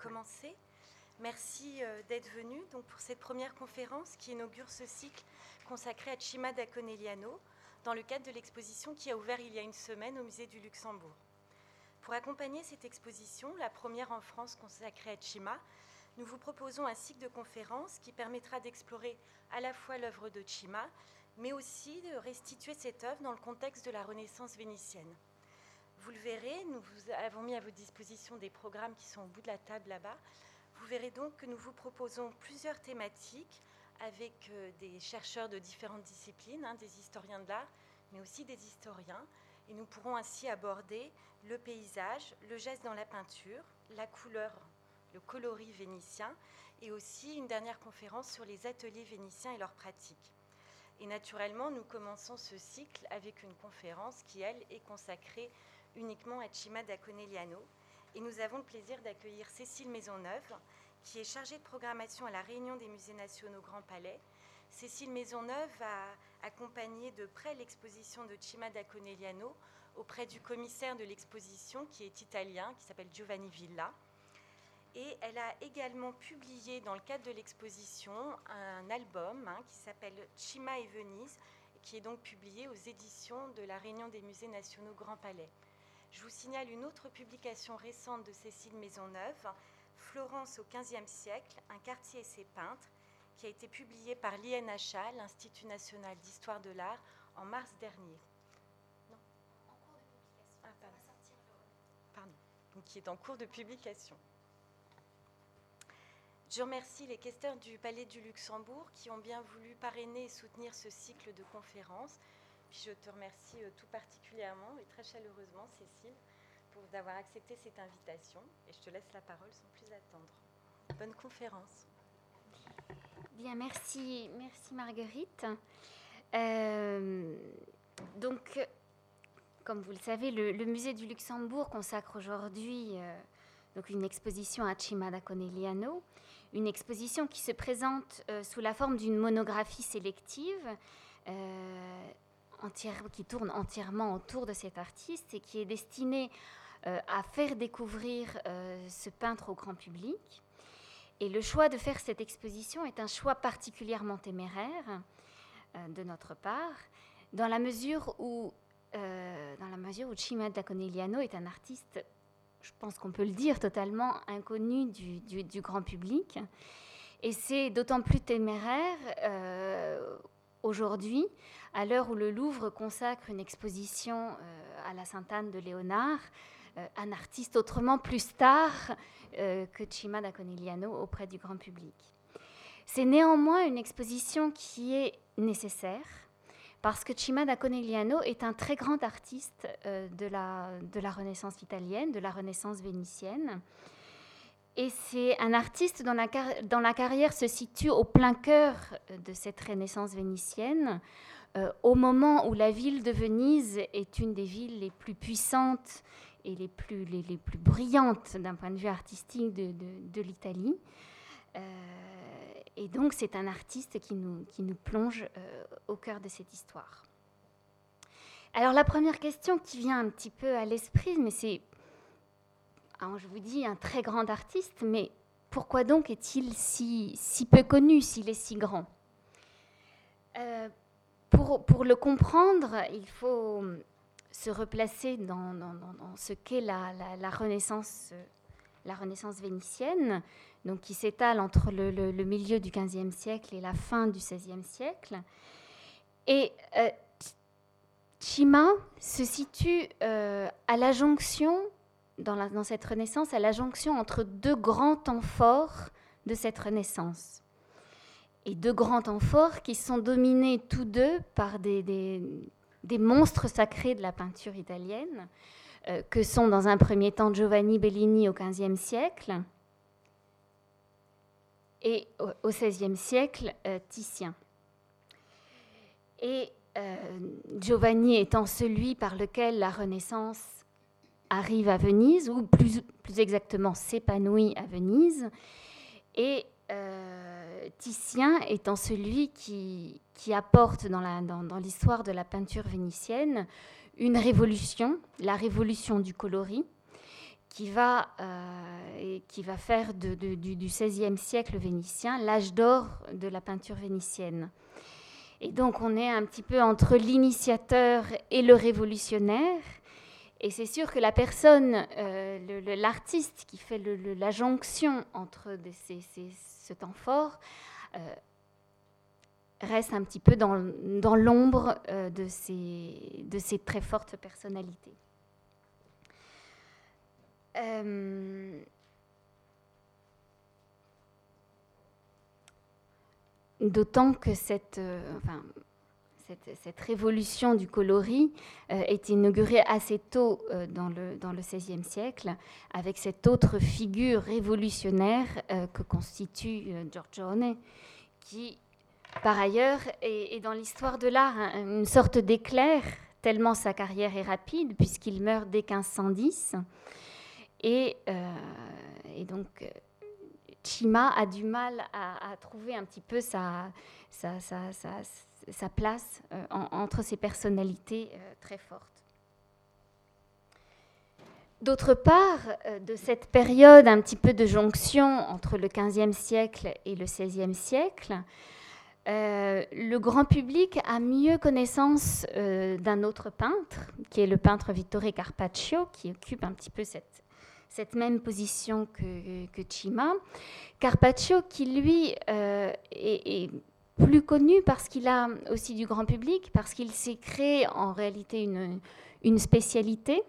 commencer. Merci d'être venu donc, pour cette première conférence qui inaugure ce cycle consacré à Cima da Conegliano dans le cadre de l'exposition qui a ouvert il y a une semaine au Musée du Luxembourg. Pour accompagner cette exposition, la première en France consacrée à Cima, nous vous proposons un cycle de conférences qui permettra d'explorer à la fois l'œuvre de Cima, mais aussi de restituer cette œuvre dans le contexte de la Renaissance vénitienne. Vous le verrez, nous avons mis à votre disposition des programmes qui sont au bout de la table là-bas. Vous verrez donc que nous vous proposons plusieurs thématiques avec euh, des chercheurs de différentes disciplines, hein, des historiens de l'art, mais aussi des historiens. Et nous pourrons ainsi aborder le paysage, le geste dans la peinture, la couleur, le coloris vénitien, et aussi une dernière conférence sur les ateliers vénitiens et leurs pratiques. Et naturellement, nous commençons ce cycle avec une conférence qui, elle, est consacrée uniquement à Cima da Conegliano. Et nous avons le plaisir d'accueillir Cécile Maisonneuve, qui est chargée de programmation à la Réunion des musées nationaux Grand Palais. Cécile Maisonneuve a accompagné de près l'exposition de Cima da Conegliano auprès du commissaire de l'exposition, qui est italien, qui s'appelle Giovanni Villa. Et elle a également publié dans le cadre de l'exposition un album hein, qui s'appelle Chima et Venise, qui est donc publié aux éditions de la Réunion des musées nationaux Grand Palais. Je vous signale une autre publication récente de Cécile Maisonneuve, Florence au XVe siècle, un quartier et ses peintres, qui a été publié par l'INHA, l'Institut national d'histoire de l'art, en mars dernier. Non. En cours de publication. Ah, pardon. pardon. Donc, qui est en cours de publication. Je remercie les questeurs du Palais du Luxembourg qui ont bien voulu parrainer et soutenir ce cycle de conférences. Je te remercie euh, tout particulièrement et très chaleureusement, Cécile, pour d'avoir accepté cette invitation. Et je te laisse la parole sans plus attendre. Bonne conférence. Bien, merci, merci Marguerite. Euh, donc, comme vous le savez, le, musée du Luxembourg consacre aujourd'hui euh, donc une exposition à Cimada Conegliano une exposition qui se présente sous la forme d'une monographie sélective qui tourne entièrement autour de cet artiste et qui est destinée euh, à faire découvrir ce peintre au grand public. Et le choix de faire cette exposition est un choix particulièrement téméraire de notre part, dans la mesure où, dans la mesure où Conegliano est un artiste je pense qu'on peut le dire, totalement inconnu du, grand public. Et c'est d'autant plus téméraire euh, aujourd'hui, à l'heure où le Louvre consacre une exposition euh, à la Sainte-Anne de Léonard, euh, un artiste autrement plus star que Cima da Conegliano auprès du grand public. C'est néanmoins une exposition qui est nécessaire parce que Cimada Conegliano est un très grand artiste euh, de, la, Renaissance italienne, de la Renaissance vénitienne. Et c'est un artiste dont la, dans la carrière se situe au plein cœur de cette Renaissance vénitienne, euh, au moment où la ville de Venise est une des villes les plus puissantes et les plus, les, les plus brillantes d'un point de vue artistique de, de, l'Italie. Euh, et donc c'est un artiste qui nous, qui nous plonge euh, au cœur de cette histoire. Alors la première question qui vient un petit peu à l'esprit, mais c'est, je vous dis, un très grand artiste, mais pourquoi donc est-il si, si peu connu, s'il est si grand? Pour, le comprendre, il faut se replacer dans, ce qu'est la, la, Renaissance, vénitienne, donc qui s'étale entre le, milieu du XVe siècle et la fin du XVIe siècle. Et euh, Chima se situe euh, à la jonction, dans, dans, cette Renaissance, à la jonction entre deux grands temps forts de cette Renaissance. Et deux grands temps forts qui sont dominés tous deux par des, des, monstres sacrés de la peinture italienne, euh, que sont dans un premier temps Giovanni Bellini au XVe siècle, et au XVIe siècle, euh, Titien. Et euh, Giovanni étant celui par lequel la Renaissance arrive à Venise, ou plus, plus exactement s'épanouit à Venise, et Titien étant celui qui, qui apporte dans l'histoire dans, dans de la peinture vénitienne une révolution, la révolution du coloris, qui va, et qui va faire du, XVIe siècle vénitien l'âge d'or de la peinture vénitienne. Et donc on est un petit peu entre l'initiateur et le révolutionnaire. Et c'est sûr que la personne, euh, l'artiste qui fait la jonction entre ce temps fort, euh, reste un petit peu dans, l'ombre euh, de, ces, très fortes personnalités. D'autant que cette, cette, révolution du coloris euh, est inaugurée assez tôt euh, dans, le, XVIe siècle, avec cette autre figure révolutionnaire euh, que constitue Giorgione, qui, par ailleurs, est, dans l'histoire de l'art une sorte d'éclair, tellement sa carrière est rapide, puisqu'il meurt dès 1510. Et, donc, Chima a du mal à, trouver un petit peu sa, sa place euh, entre ces personnalités euh, très fortes. D'autre part, euh, de cette période un petit peu de jonction entre le XVe siècle et le XVIe siècle, le grand public a mieux connaissance d'un autre peintre, qui est le peintre Vittore Carpaccio, qui occupe un petit peu cette, cette même position que, que Cima. Carpaccio, qui lui est plus connu parce qu'il a aussi du grand public, parce qu'il s'est créé en réalité une, spécialité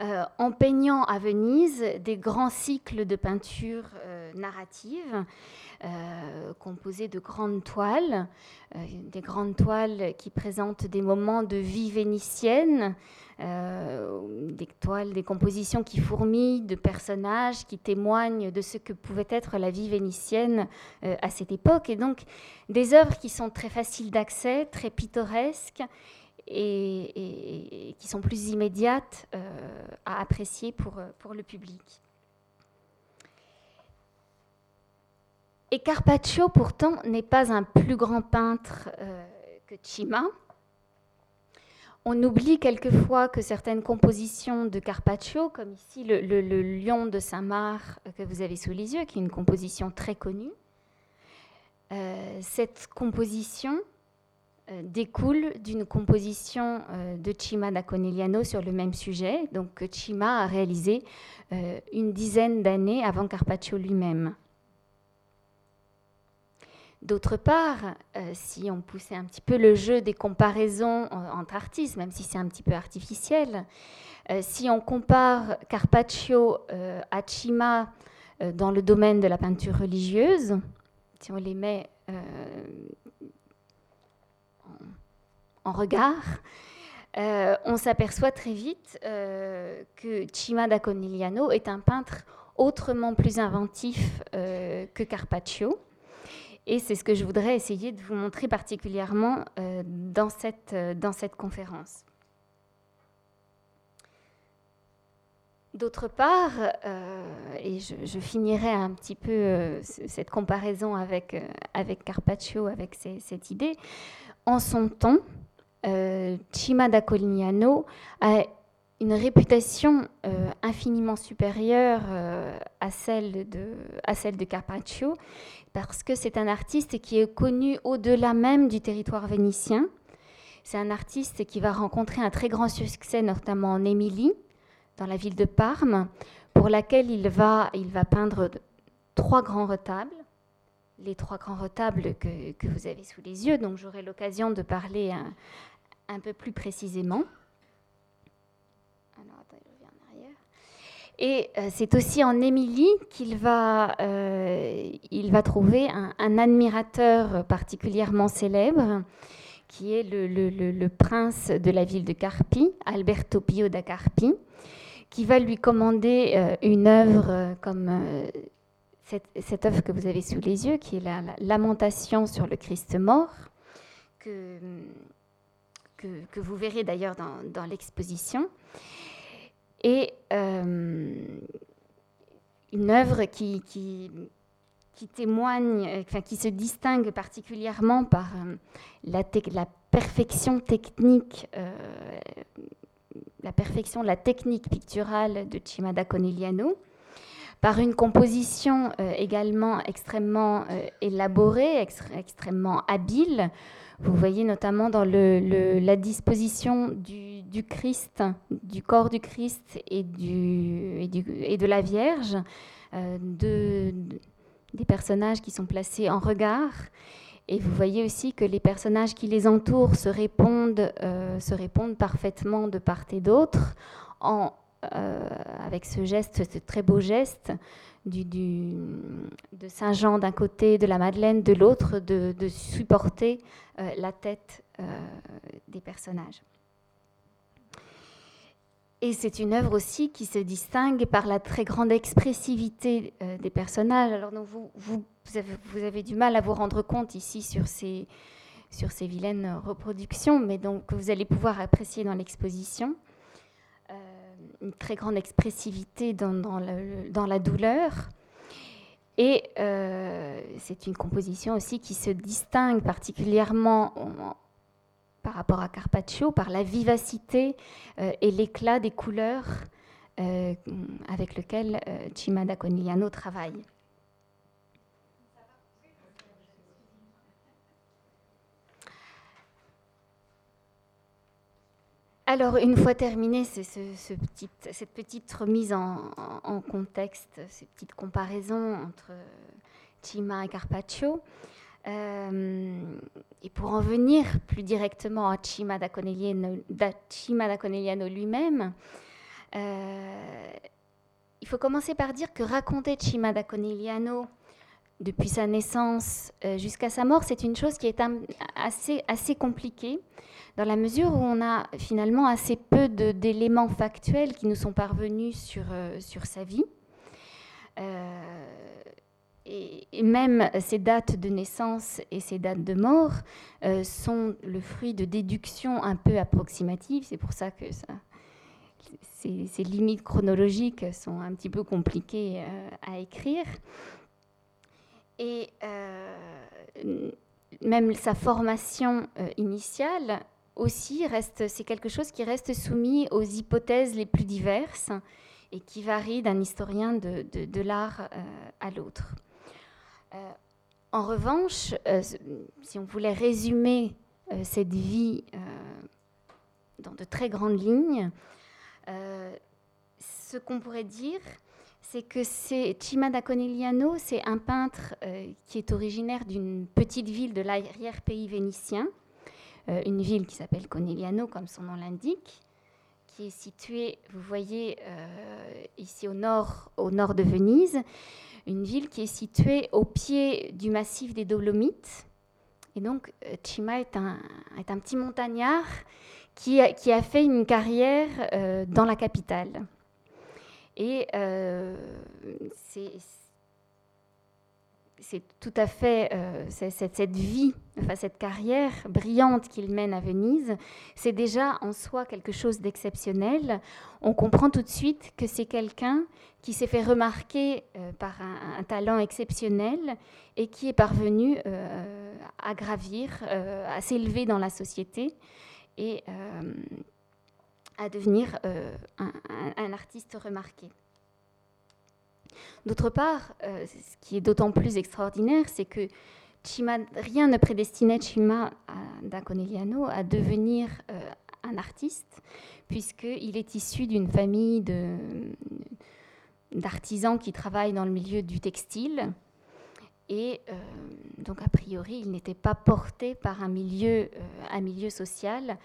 euh, en peignant à Venise des grands cycles de peinture euh, narrative euh, composés de grandes toiles, des grandes toiles qui présentent des moments de vie vénitienne, des toiles, des compositions qui fourmillent de personnages qui témoignent de ce que pouvait être la vie vénitienne à cette époque, et donc des œuvres qui sont très faciles d'accès, très pittoresques et, qui sont plus immédiates euh, à apprécier pour, euh, le public. Et Carpaccio, pourtant, n'est pas un plus grand peintre euh, que Cima. On oublie quelquefois que certaines compositions de Carpaccio, comme ici le, lion de Saint-Marc que vous avez sous les yeux, qui est une composition très connue, cette composition euh, découle d'une composition euh, de Cima da Conegliano sur le même sujet, donc Cima a réalisé euh, une dizaine d'années avant Carpaccio lui-même. D'autre part, si on poussait un petit peu le jeu des comparaisons entre artistes, même si c'est un petit peu artificiel, si on compare Carpaccio à Cima dans le domaine de la peinture religieuse, si on les met en regard, euh, on s'aperçoit très vite euh, que Cima da Conigliano est un peintre autrement plus inventif euh, que Carpaccio. Et c'est ce que je voudrais essayer de vous montrer particulièrement dans, cette, dans cette conférence. D'autre part, et je, finirai un petit peu cette comparaison avec, avec Carpaccio, avec cette idée, en son temps, euh, Cima da Colignano a une réputation euh, infiniment supérieure euh, à, celle de, à celle de Carpaccio, parce que c'est un artiste qui est connu au-delà même du territoire vénitien. C'est un artiste qui va rencontrer un très grand succès, notamment en Émilie, dans la ville de Parme, pour laquelle il va, il va peindre trois grands retables les trois grands retables que, vous avez sous les yeux, donc j'aurai l'occasion de parler un, peu plus précisément. Alors, attends, je reviens en arrière. Et euh, c'est aussi en Émilie qu'il va, euh, il va trouver un, admirateur particulièrement célèbre, qui est le, prince de la ville de Carpi, Alberto Pio da Carpi, qui va lui commander euh, une œuvre comme cette, œuvre que vous avez sous les yeux, qui est la, Lamentation sur le Christ mort, que, que, vous verrez d'ailleurs dans, l'exposition, et euh, une œuvre qui, qui, témoigne, enfin, qui se distingue particulièrement par euh, la, perfection technique. Euh, la perfection, la technique picturale de Cimada Conegliano, par une composition également extrêmement élaborée, extrêmement habile. Vous voyez notamment dans la disposition du, Christ, du corps du Christ et, de la Vierge, des personnages qui sont placés en regard et vous voyez aussi que les personnages qui les entourent se répondent, euh, parfaitement de part et d'autre, euh, avec ce geste, ce très beau geste du, de Saint Jean d'un côté, de la Madeleine de l'autre, de, supporter euh, la tête des personnages. Et c'est une œuvre aussi qui se distingue par la très grande expressivité des personnages. Alors donc vous avez, du mal à vous rendre compte ici sur ces, sur ces vilaines reproductions, mais donc vous allez pouvoir apprécier dans l'exposition euh, une très grande expressivité dans, dans, la douleur. Et euh, c'est une composition aussi qui se distingue particulièrement par rapport à Carpaccio par la vivacité euh, et l'éclat des couleurs avec lequel Cimada Conigliano travaille. Alors, une fois terminé cette petite remise en, contexte, cette petite comparaison entre Cima et Carpaccio, euh, et pour en venir plus directement à Cima da Conegliano, lui-même, euh, il faut commencer par dire que raconter Cima da Conegliano depuis sa naissance euh, jusqu'à sa mort, c'est une chose qui est assez, assez compliquée dans la mesure où on a finalement assez peu d'éléments factuels qui nous sont parvenus sur, sur sa vie. Euh, et, même ces dates de naissance et ces dates de mort euh, sont le fruit de déductions un peu approximatives. C'est pour ça que ces, limites chronologiques sont un petit peu compliquées à écrire. Et même sa formation initiale aussi reste, c'est quelque chose qui reste soumis aux hypothèses les plus diverses et qui varie d'un historien de, l'art euh, à l'autre. Euh, en revanche, euh, si on voulait résumer cette vie dans de très grandes lignes, ce qu'on pourrait dire, c'est que c'est Cima da Conegliano, c'est un peintre qui est originaire d'une petite ville de l'arrière-pays vénitien, euh, une ville qui s'appelle Conegliano, comme son nom l'indique, qui est située, vous voyez, euh, ici au nord, au nord de Venise, une ville qui est située au pied du massif des Dolomites. Et donc, euh, Cima est un, petit montagnard qui a, qui a, fait une carrière dans la capitale. Et c'est c'est tout à fait euh, cette, vie, enfin cette carrière brillante qu'il mène à Venise, c'est déjà en soi quelque chose d'exceptionnel. On comprend tout de suite que c'est quelqu'un qui s'est fait remarquer euh, par un, talent exceptionnel et qui est parvenu euh, à gravir, à s'élever dans la société et à devenir un artiste remarqué. D'autre part, euh, ce qui est d'autant plus extraordinaire, c'est que rien ne prédestinait Chima da Conegliano à devenir euh, un artiste, puisqu'il est issu d'une famille d'artisans qui travaillent dans le milieu du textile. Et euh, donc, a priori, il n'était pas porté par un milieu, milieu social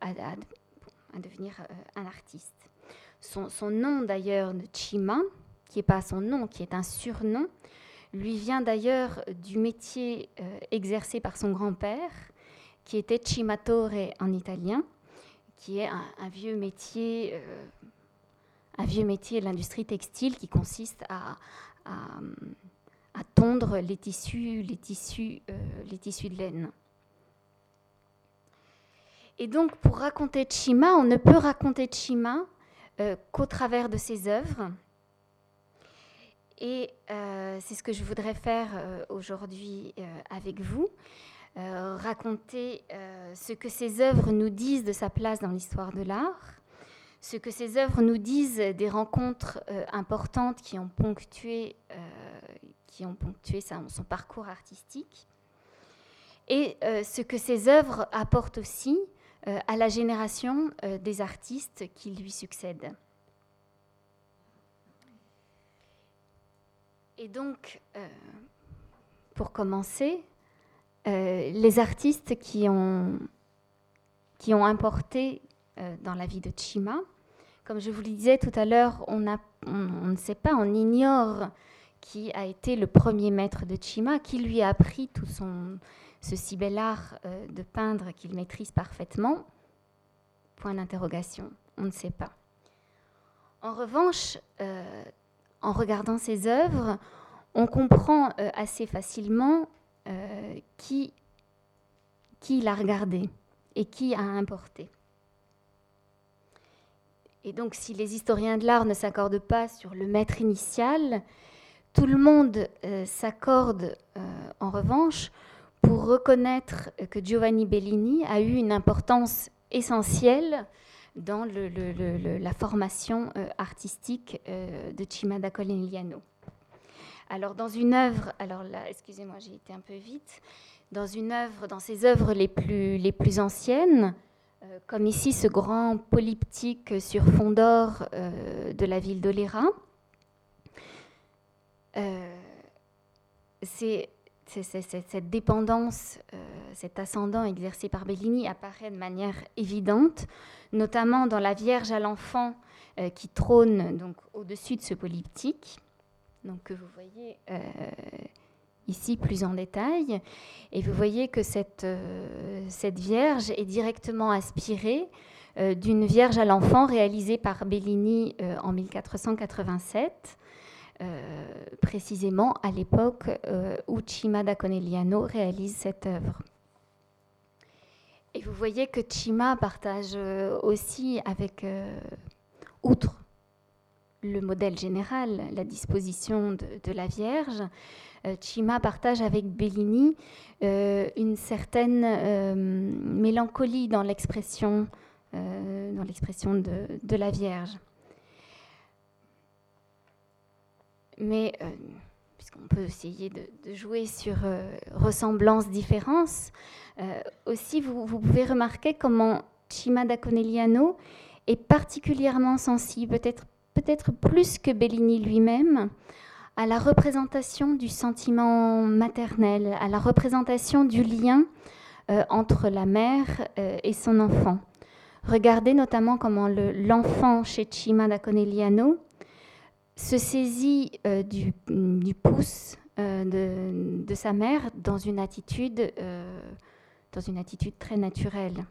à, devenir un artiste. Son, son nom, d'ailleurs, de Chima, qui n'est pas son nom, qui est un surnom, lui vient d'ailleurs du métier euh, exercé par son grand-père, qui était cimatore en italien, qui est un, vieux métier, euh, un vieux métier de l'industrie textile qui consiste à, à, tondre les tissus, les tissus, euh, les tissus de laine. Et donc, pour raconter Chima, on ne peut raconter Chima qu'au travers de ses œuvres et euh, c'est ce que je voudrais faire euh, aujourd'hui euh, avec vous, raconter ce que ces œuvres nous disent de sa place dans l'histoire de l'art, ce que ces œuvres nous disent des rencontres importantes qui ont ponctué, son parcours artistique, et ce que ces œuvres apportent aussi à la génération des artistes qui lui succèdent. Et donc, pour commencer, euh, les artistes qui ont, qui ont importé euh, dans la vie de Chima. Comme je vous le disais tout à l'heure, on, on, ne sait pas, on ignore qui a été le premier maître de Chima, qui lui a appris tout son, ce si bel art euh, de peindre qu'il maîtrise parfaitement. Point d'interrogation, on ne sait pas. En revanche, en regardant ses œuvres, on comprend assez facilement euh, qui, l'a regardé et qui a importé. Et donc, si les historiens de l'art ne s'accordent pas sur le maître initial, tout le monde euh, s'accorde euh, en revanche pour reconnaître que Giovanni Bellini a eu une importance essentielle dans la formation artistique de Cimada Conegliano. Alors dans une œuvre, alors là, excusez-moi, j'ai été un peu vite, dans une œuvre, dans ses œuvres les plus, les plus anciennes, euh, comme ici ce grand polyptyque sur fond d'or euh, de la ville d'Oléra, euh, c'est cette dépendance, cet ascendant exercé par Bellini apparaît de manière évidente, notamment dans la Vierge à l'enfant qui trône donc au-dessus de ce polyptyque donc que vous voyez euh, ici plus en détail. Et vous voyez que cette, euh, cette Vierge est directement inspirée euh, d'une Vierge à l'enfant réalisée par Bellini en 1487. Précisément à l'époque où Cima da Conegliano réalise cette œuvre. Et vous voyez que Cima partage aussi avec, outre le modèle général, la disposition de, la Vierge, euh, Chima partage avec Bellini euh, une certaine euh, mélancolie dans l'expression de, la Vierge. Mais puisqu'on peut essayer de, jouer sur ressemblance, différence, aussi vous, pouvez remarquer comment Chima da Conegliano est particulièrement sensible, peut-être peut-être plus que Bellini lui-même, à la représentation du sentiment maternel, à la représentation du lien euh, entre la mère euh, et son enfant. Regardez notamment comment l'enfant chez Cima da Conegliano se saisit euh, du, pouce de, de, sa mère dans une attitude, dans une attitude très naturelle.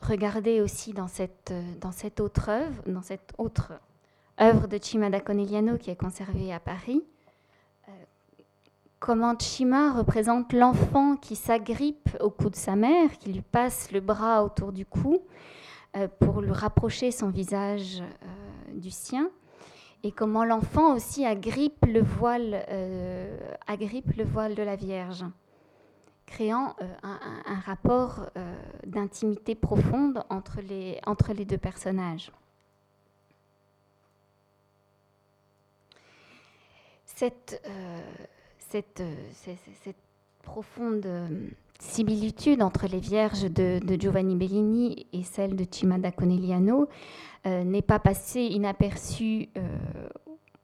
Regardez aussi dans cette, dans cette autre œuvre, dans cette autre œuvre de Cima da Conegliano qui est conservée à Paris, euh, comment Cima représente l'enfant qui s'agrippe au cou de sa mère, qui lui passe le bras autour du cou euh, pour lui rapprocher son visage euh, du sien, et comment l'enfant aussi agrippe le voile, agrippe le voile de la Vierge créant euh, un, rapport euh, d'intimité profonde entre les, entre les deux personnages. Cette, euh, cette, cette, profonde similitude entre les Vierges de, Giovanni Bellini et celle de Cimada Conegliano n'est pas passée inaperçue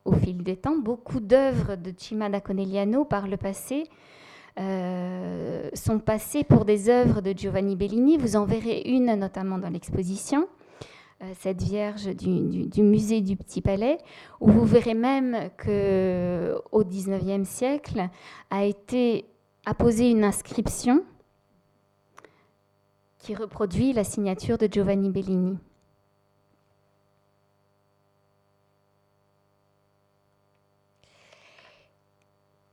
au fil des temps. Beaucoup d'œuvres de Cimada Conegliano par le passé euh, sont passées pour des œuvres de Giovanni Bellini. Vous en verrez une notamment dans l'exposition, euh, cette Vierge du, musée du Petit Palais, où vous verrez même que au XIXe siècle a été apposée une inscription qui reproduit la signature de Giovanni Bellini.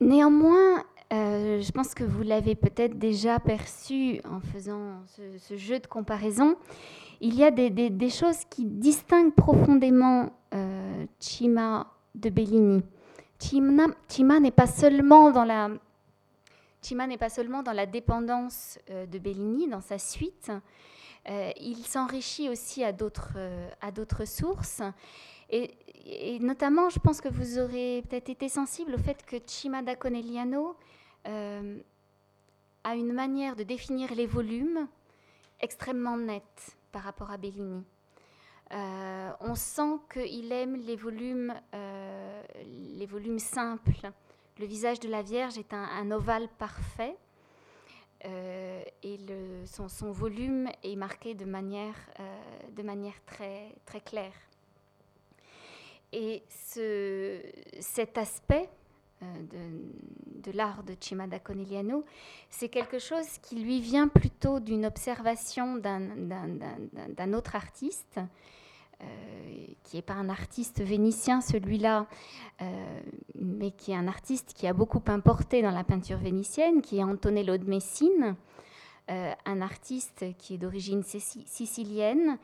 Néanmoins, euh, je pense que vous l'avez peut-être déjà perçu en faisant ce, jeu de comparaison. Il y a des, choses qui distinguent profondément euh, Chima de Bellini. Chima, n'est pas seulement dans la Chima n'est pas seulement dans la dépendance euh, de Bellini, dans sa suite, il s'enrichit aussi à d'autres sources. Et, notamment, je pense que vous aurez peut-être été sensible au fait que Cimada Conegliano a une manière de définir les volumes extrêmement nette par rapport à Bellini. Euh, on sent qu'il aime les volumes, euh, les volumes simples. Le visage de la Vierge est un, ovale parfait euh, et son, volume est marqué de manière, très claire. Et ce, cet aspect de, de l'art de Cimada Conegliano, c'est quelque chose qui lui vient plutôt d'une observation d'un autre artiste, euh, qui n'est pas un artiste vénitien celui-là, euh, mais qui est un artiste qui a beaucoup importé dans la peinture vénitienne, qui est Antonello de Messine, euh, un artiste qui est d'origine sicilienne,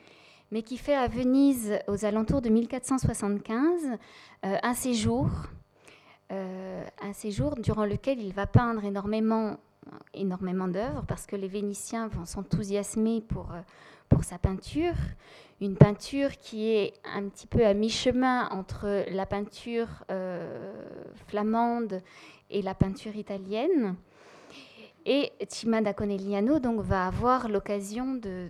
mais qui fait à Venise, aux alentours de 1475, un séjour, un séjour durant lequel il va peindre énormément, énormément d'œuvres, parce que les Vénitiens vont s'enthousiasmer pour, pour sa peinture une peinture qui est un petit peu à mi-chemin entre la peinture euh, flamande et la peinture italienne. Et Cima da Conegliano donc, va avoir l'occasion de,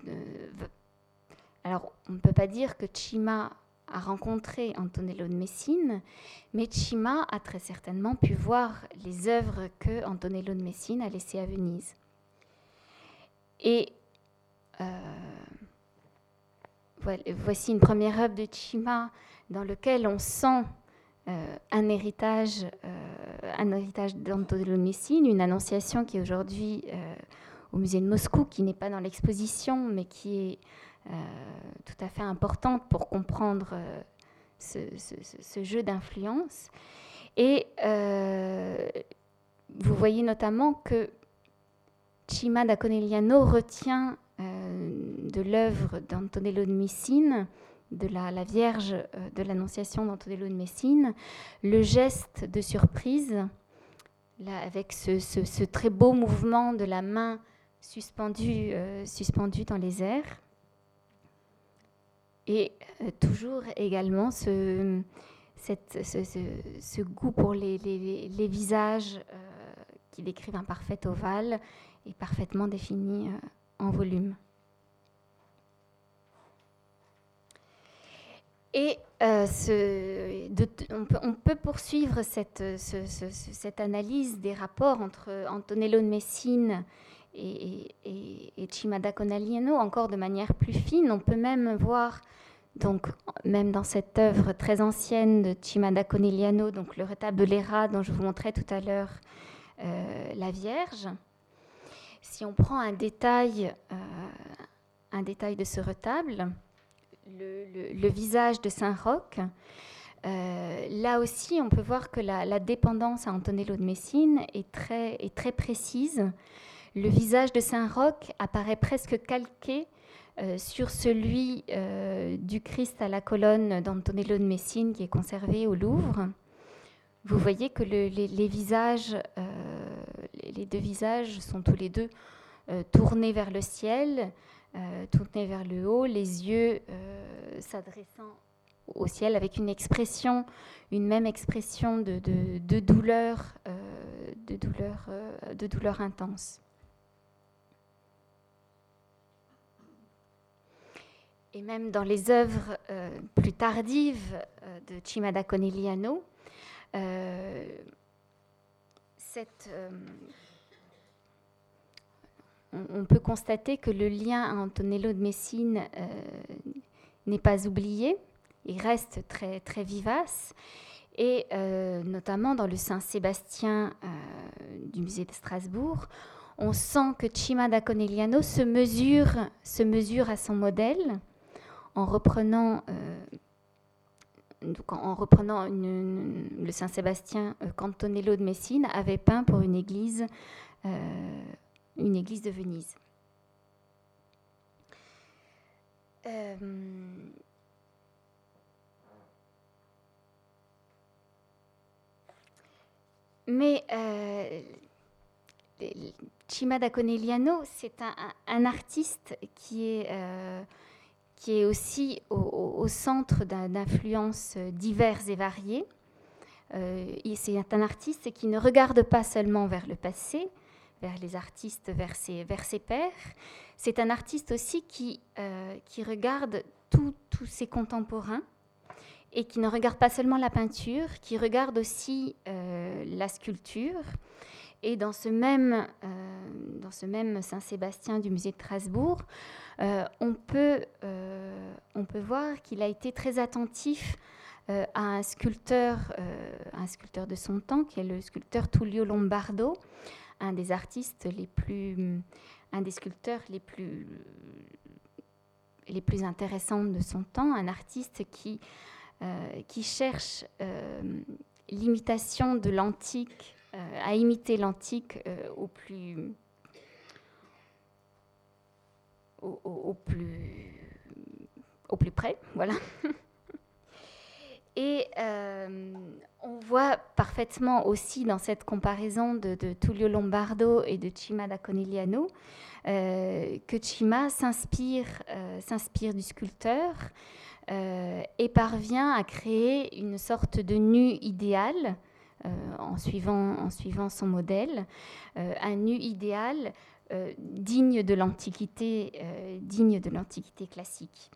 Alors, on ne peut pas dire que Cima a rencontré Antonello de Messine, mais Cima a très certainement pu voir les œuvres que Antonello de Messine a laissées à Venise. Et euh, voici une première œuvre de Chima dans lequel on sent euh, un héritage, euh, un héritage d'Antonio Messine, une annonciation qui est aujourd'hui au musée de Moscou, qui n'est pas dans l'exposition, mais qui est tout à fait importante pour comprendre ce, ce, jeu d'influence. Et vous voyez notamment que Chima da Conegliano retient euh, de l'œuvre d'Antonello de Messine, de la, Vierge euh, de l'Annonciation d'Antonello de Messine, le geste de surprise, avec ce, très beau mouvement de la main suspendue, euh, dans les airs. Et toujours également ce, goût pour les, visages qui décrivent un parfait ovale et parfaitement défini en volume. Et euh, on, peut, poursuivre cette, analyse des rapports entre Antonello de Messine et, et, Cimada Conegliano encore de manière plus fine. On peut même voir, donc, même dans cette œuvre très ancienne de Cimada Conegliano, donc le retable de l'Era dont je vous montrais tout à l'heure, euh, la Vierge, si on prend un détail, euh, un détail de ce retable, le, visage de Saint-Roch, euh, là aussi, on peut voir que la, dépendance à Antonello de Messine est très, est très précise. Le visage de Saint-Roch apparaît presque calqué euh, sur celui du Christ à la colonne d'Antonello de Messine qui est conservé au Louvre. Vous voyez que les, visages, les deux visages sont tous les deux euh, tournés vers le ciel, euh, tournés vers le haut, les yeux euh, s'adressant au ciel avec une expression, une même expression de douleur, de douleur intense. Et même dans les œuvres plus tardives de Cimada Conegliano, cette, on, peut constater que le lien à Antonello de Messine euh, n'est pas oublié, il reste très, très vivace. Et euh, notamment dans le Saint-Sébastien euh, du musée de Strasbourg, on sent que Cima da Conegliano se mesure, se mesure à son modèle en reprenant, en reprenant le Saint-Sébastien qu'Antonello de Messine avait peint pour une église une église de Venise. Euh, mais euh, Chima da Conegliano, c'est un, artiste qui est, euh, qui est aussi au, centre d'influences diverses et variées. Euh, c'est un artiste qui ne regarde pas seulement vers le passé, vers les artistes, vers ses, vers ses pairs. C'est un artiste aussi qui, euh, qui regarde tous ses contemporains et qui ne regarde pas seulement la peinture, qui regarde aussi la sculpture et dans ce même, euh, dans ce même Saint-Sébastien du musée de Strasbourg, euh, on, peut, euh, on peut voir qu'il a été très attentif à un sculpteur, un sculpteur de son temps, qui est le sculpteur Tullio Lombardo, un des artistes les plus, un des sculpteurs les plus, les plus intéressants de son temps, un artiste qui, qui cherche l'imitation de l'antique à imiter l'antique euh, au plus au, plus près, voilà. Et euh, on voit parfaitement aussi dans cette comparaison de, Tullio Lombardo et de Cima da Conigliano que Cima s'inspire, s'inspire du sculpteur et parvient à créer une sorte de nu idéal euh, en, suivant, en suivant son modèle, euh, un nu idéal euh, digne de l'Antiquité, digne de l'Antiquité classique.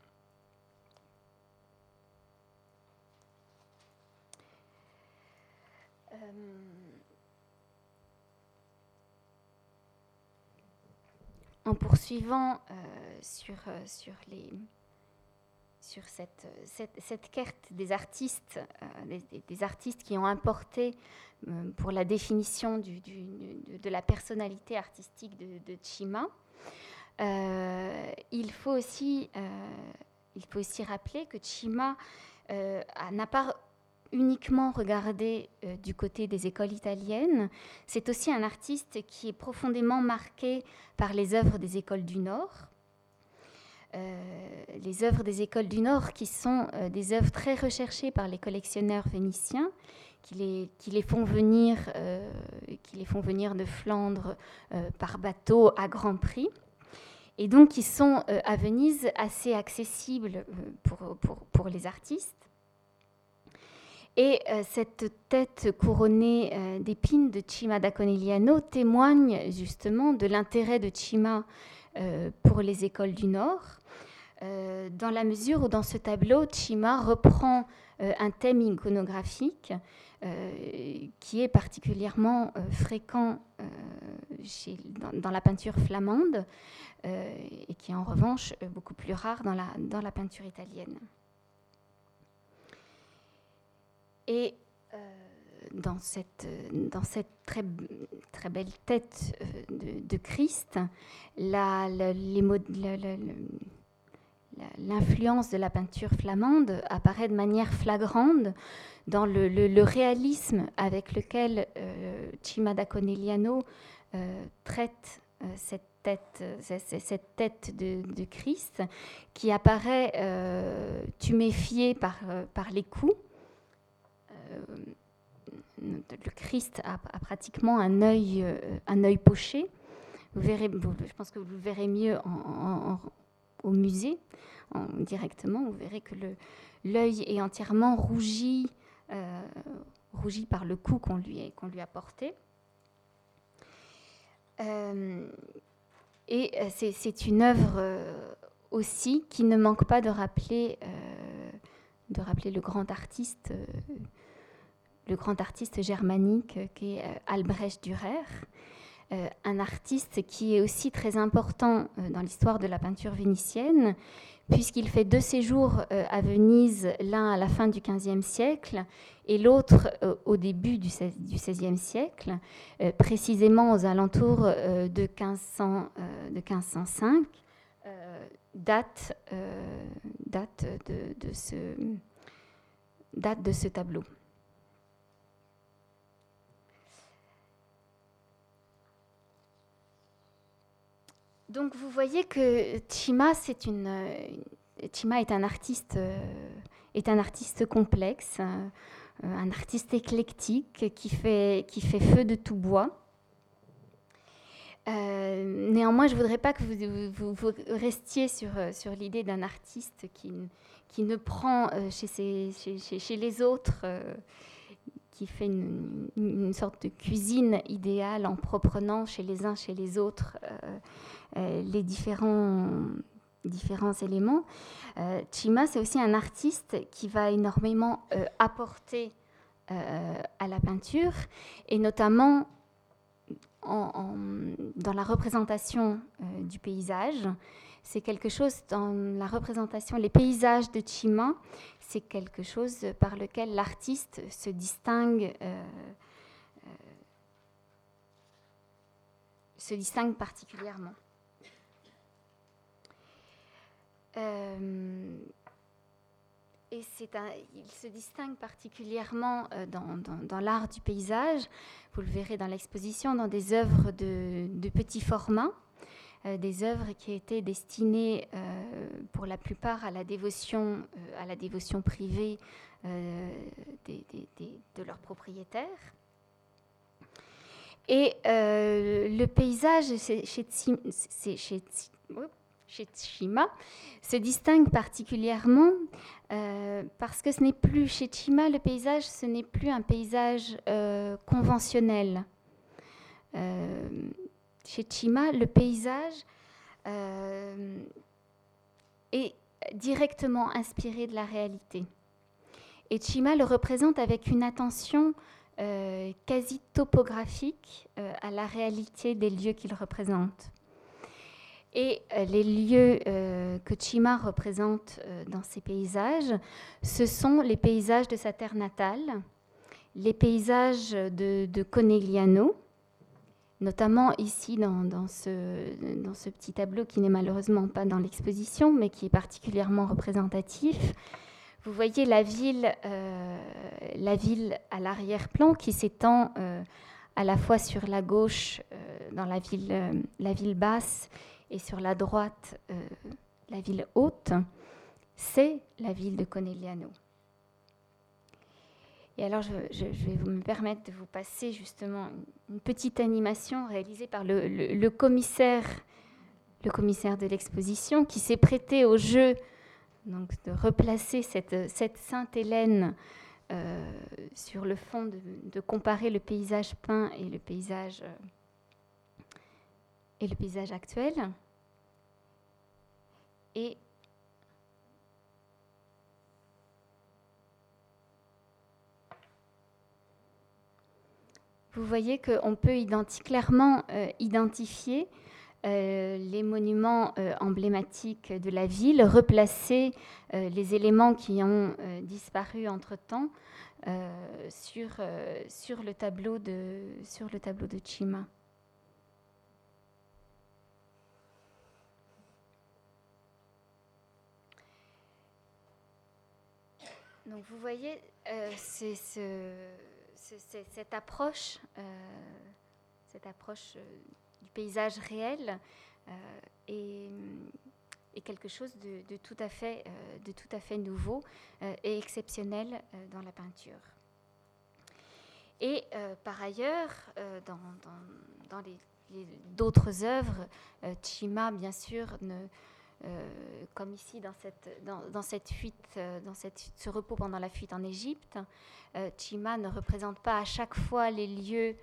en poursuivant sur les, sur cette, carte des artistes, euh, des, artistes qui ont importé euh, pour la définition de, la personnalité artistique de, Chima. Euh, il, faut aussi, il faut aussi rappeler que Chima n'a pas uniquement regardé du côté des écoles italiennes, c'est aussi un artiste qui est profondément marqué par les œuvres des écoles du Nord. Euh, les œuvres des écoles du Nord, qui sont euh, des œuvres très recherchées par les collectionneurs vénitiens, qui les, font, venir, euh, qui les font venir de Flandre par bateau à grand prix et donc qui sont à Venise assez accessibles pour, pour, pour les artistes. Et cette tête couronnée d'épines de Cima da Conegliano témoigne justement de l'intérêt de Cima pour les écoles du Nord euh, dans la mesure où dans ce tableau, Chima reprend euh, un thème iconographique euh, qui est particulièrement fréquent dans, la peinture flamande et qui est en revanche beaucoup plus rare dans la, dans la peinture italienne. Et dans cette, très, très belle tête de, Christ, l'influence de la peinture flamande apparaît de manière flagrante dans le, réalisme avec lequel euh, Cima da Conegliano euh, traite euh, cette tête, de, Christ qui apparaît tuméfiée par les coups. Le Christ a, pratiquement un œil, un œil poché. Vous verrez, je pense que vous le verrez mieux au musée directement, vous verrez que l'œil est entièrement rougi, euh, rougi par le coup qu'on lui, a porté. Euh, et euh, c'est une œuvre aussi qui ne manque pas de rappeler, de rappeler le grand artiste, le grand artiste germanique qui est Albrecht Dürer. Euh, un artiste qui est aussi très important euh, dans l'histoire de la peinture vénitienne, puisqu'il fait deux séjours euh, à Venise, l'un à la fin du XVe siècle et l'autre au début du XVIe siècle, précisément aux alentours de, 1500, de 1505, date, date, de, ce, date de ce tableau. Donc vous voyez que Chima, artiste, euh, est un artiste complexe, euh, un artiste éclectique qui fait, feu de tout bois. néanmoins, je ne voudrais pas que vous, restiez sur, l'idée d'un artiste qui, ne prend chez, les autres qui fait une, sorte de cuisine idéale en proprenant chez les uns, chez les autres euh, euh, les différents, différents éléments. Euh, Chima, c'est aussi un artiste qui va énormément apporter à la peinture, et notamment dans la représentation du paysage. C'est quelque chose dans la représentation, les paysages de Chima, c'est quelque chose par lequel l'artiste se distingue, euh, euh, se distingue particulièrement. Euh, un, il se distingue particulièrement dans, l'art du paysage, vous le verrez dans l'exposition, dans des œuvres de, de petit format, des œuvres qui étaient destinées euh, pour la plupart à la dévotion, euh, à la dévotion privée de leurs propriétaires. Et le paysage chez, chez, se distingue particulièrement parce que ce n'est plus chez Chima le paysage, ce n'est plus un paysage conventionnel chez Chima, le paysage euh, est directement inspiré de la réalité. Et Chima le représente avec une attention euh, quasi topographique euh, à la réalité des lieux qu'il représente. Et les lieux que Chima représente dans ses paysages, ce sont les paysages de sa terre natale, les paysages de, de Conegliano, notamment ici dans, ce, petit tableau qui n'est malheureusement pas dans l'exposition, mais qui est particulièrement représentatif. Vous voyez la ville, euh, à l'arrière-plan qui s'étend euh, à la fois sur la gauche, euh, dans la ville basse, et sur la droite, la ville haute. C'est la ville de Conegliano. Et alors, je, vais vous me permettre de vous passer justement une petite animation réalisée par le, commissaire, le commissaire de l'exposition, qui s'est prêté au jeu donc, de replacer cette, Sainte Hélène euh, sur le fond, de, comparer le paysage peint et le paysage, euh, et le paysage actuel. Et vous voyez qu'on peut clairement euh, identifier euh, les monuments euh, emblématiques de la ville, replacer les éléments qui ont disparu entre-temps sur, le tableau de, sur le tableau de Chima. Donc vous voyez, c'est ce cette approche, euh, cette approche euh, du paysage réel euh, est, quelque chose de, tout à fait, de tout à fait nouveau et exceptionnel dans la peinture. Et par ailleurs, dans, dans, d'autres œuvres, Chima, bien sûr, ne, comme ici dans cette, dans, dans cette fuite, dans cette, ce repos pendant la fuite en Égypte, euh, Chima ne représente pas à chaque fois les lieux,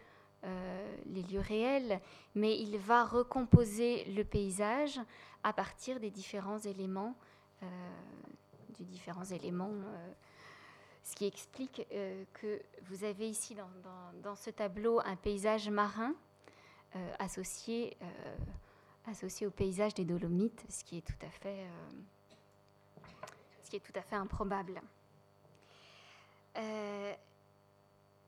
euh, les lieux réels, mais il va recomposer le paysage à partir des différents éléments, euh, des différents éléments ce qui explique que vous avez ici dans, ce tableau un paysage marin associé, associé au paysage des Dolomites, ce qui est tout à fait, ce qui est tout à fait improbable. Euh,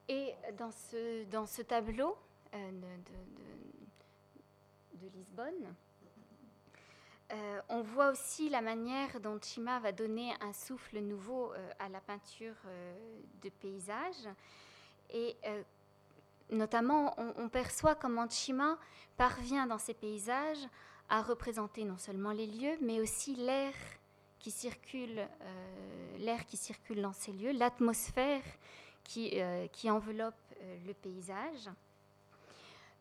et dans ce, dans ce tableau euh, de, Lisbonne, euh, on voit aussi la manière dont Chima va donner un souffle nouveau à la peinture de paysage. Et notamment, on, perçoit comment Chima parvient dans ses paysages à représenter non seulement les lieux, mais aussi l'air qui circule, euh, l'air qui circule dans ces lieux, l'atmosphère qui, euh, enveloppe euh, le paysage.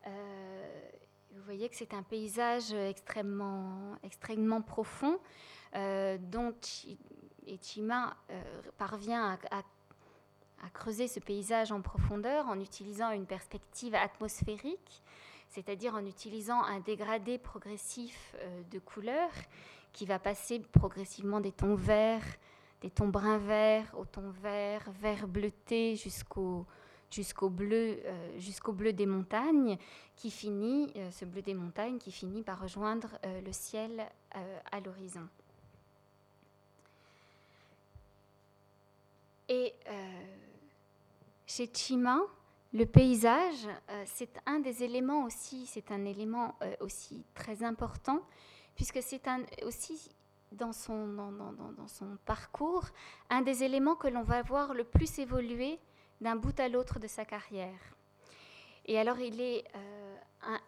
vous voyez que c'est un paysage extrêmement, profond, dont Chima parvient à, à, creuser ce paysage en profondeur en utilisant une perspective atmosphérique, c'est-à-dire en utilisant un dégradé progressif de couleurs qui va passer progressivement des tons verts, des tons brun vert au ton vert, vert bleuté jusqu'au jusqu'au bleu, euh, bleu des montagnes, qui finit, euh, ce bleu des montagnes qui finit par rejoindre euh, le ciel à l'horizon. Et chez Chima, le paysage, c'est un des éléments aussi, c'est un élément aussi très important, puisque c'est aussi dans son, dans, son parcours un des éléments que l'on va voir le plus évoluer d'un bout à l'autre de sa carrière. Et alors il est euh, un,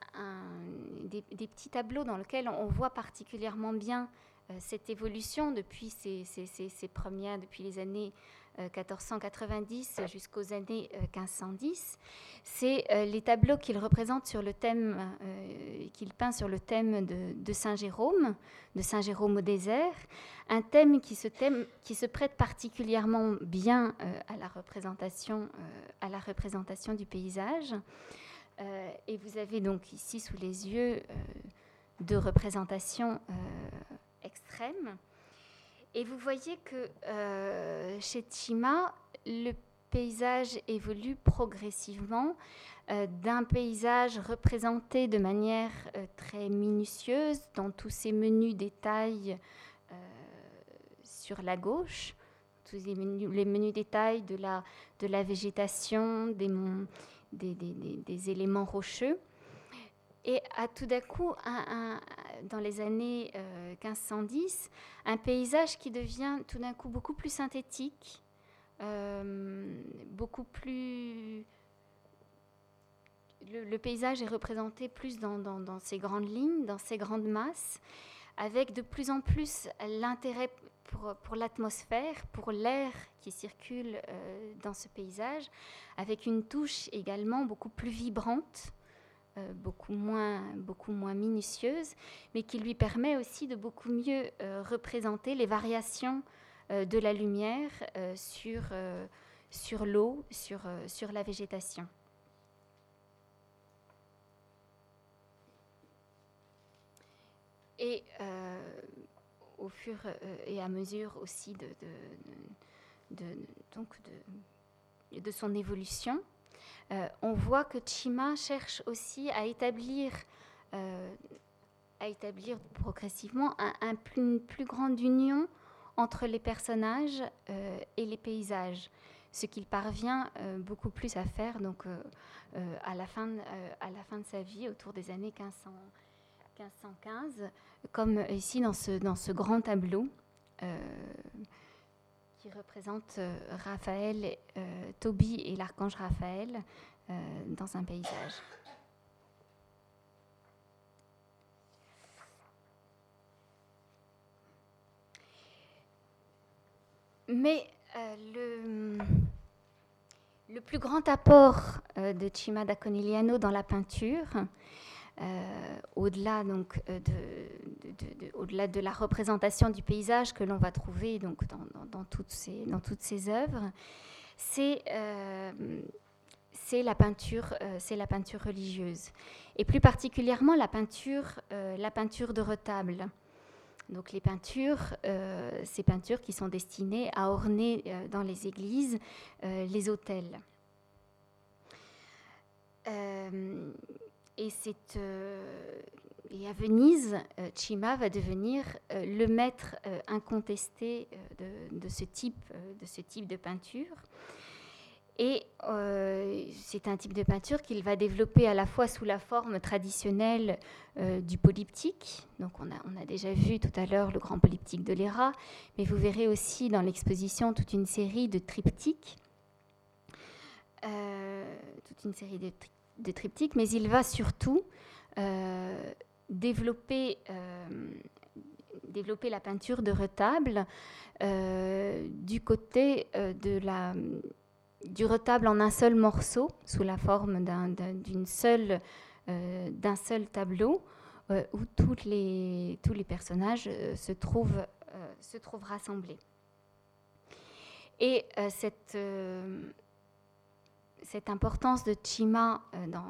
des, petits tableaux dans lesquels on voit particulièrement bien euh, cette évolution depuis ses, ses, premières, depuis les années 1490 euh, jusqu'aux années 1510. C'est les tableaux qu'il représente sur le thème, qu'il peint sur le thème de, Saint Jérôme, de Saint Jérôme au désert, un thème qui se, thème, qui se prête particulièrement bien à la représentation, à la représentation du paysage. et vous avez donc ici sous les yeux deux représentations extrême. Et vous voyez que euh, chez Chima, le paysage évolue progressivement euh, d'un paysage représenté de manière euh, très minutieuse dans tous ces menus détails sur la gauche, tous les menus, détails de la, de la végétation, des, des, éléments rocheux. Et à tout d'un coup, dans les années 1510, euh, un paysage qui devient tout d'un coup beaucoup plus synthétique, euh, beaucoup plus... Le, paysage est représenté plus dans, dans, ces grandes lignes, dans ces grandes masses, avec de plus en plus l'intérêt pour, pour l'atmosphère, pour l'air qui circule euh, dans ce paysage, avec une touche également beaucoup plus vibrante euh, beaucoup, moins, minutieuse, mais qui lui permet aussi de beaucoup mieux euh, représenter les variations euh, de la lumière sur, l'eau, sur, la végétation. Et au fur et à mesure aussi de son évolution, euh, on voit que Chima cherche aussi à établir, euh, à établir progressivement un, une plus grande union entre les personnages euh, et les paysages, ce qu'il parvient beaucoup plus à faire donc, à, la fin, de sa vie, autour des années 1515, comme ici dans ce grand tableau qui représente euh, Raphaël, euh, Toby et l'archange Raphaël euh, dans un paysage. Mais le, le, plus grand apport de Cima da Conigliano dans la peinture, euh, au-delà donc euh, de, au-delà de la représentation du paysage que l'on va trouver donc dans, toutes ces dans toutes ces œuvres, c'est euh, c'est la peinture c'est la peinture religieuse et plus particulièrement la peinture la peinture de retable. Donc les peintures, ces peintures qui sont destinées à orner dans les églises les autels. Et, euh, et à Venise, euh, Cima va devenir euh, le maître incontesté de, ce type, de peinture. Et c'est un type de peinture qu'il va développer à la fois sous la forme traditionnelle du polyptyque. Donc on a, déjà vu tout à l'heure le grand polyptyque de Léra, mais vous verrez aussi dans l'exposition toute une série de triptyques. toute une série de triptyques des triptyques, mais il va surtout euh, développer, euh, développer la peinture de retable euh, du côté de la, du retable en un seul morceau, sous la forme d'une seule, d'un seul tableau où les, tous les personnages se, trouvent, se trouvent rassemblés. Et cette, cette importance de Chima, dans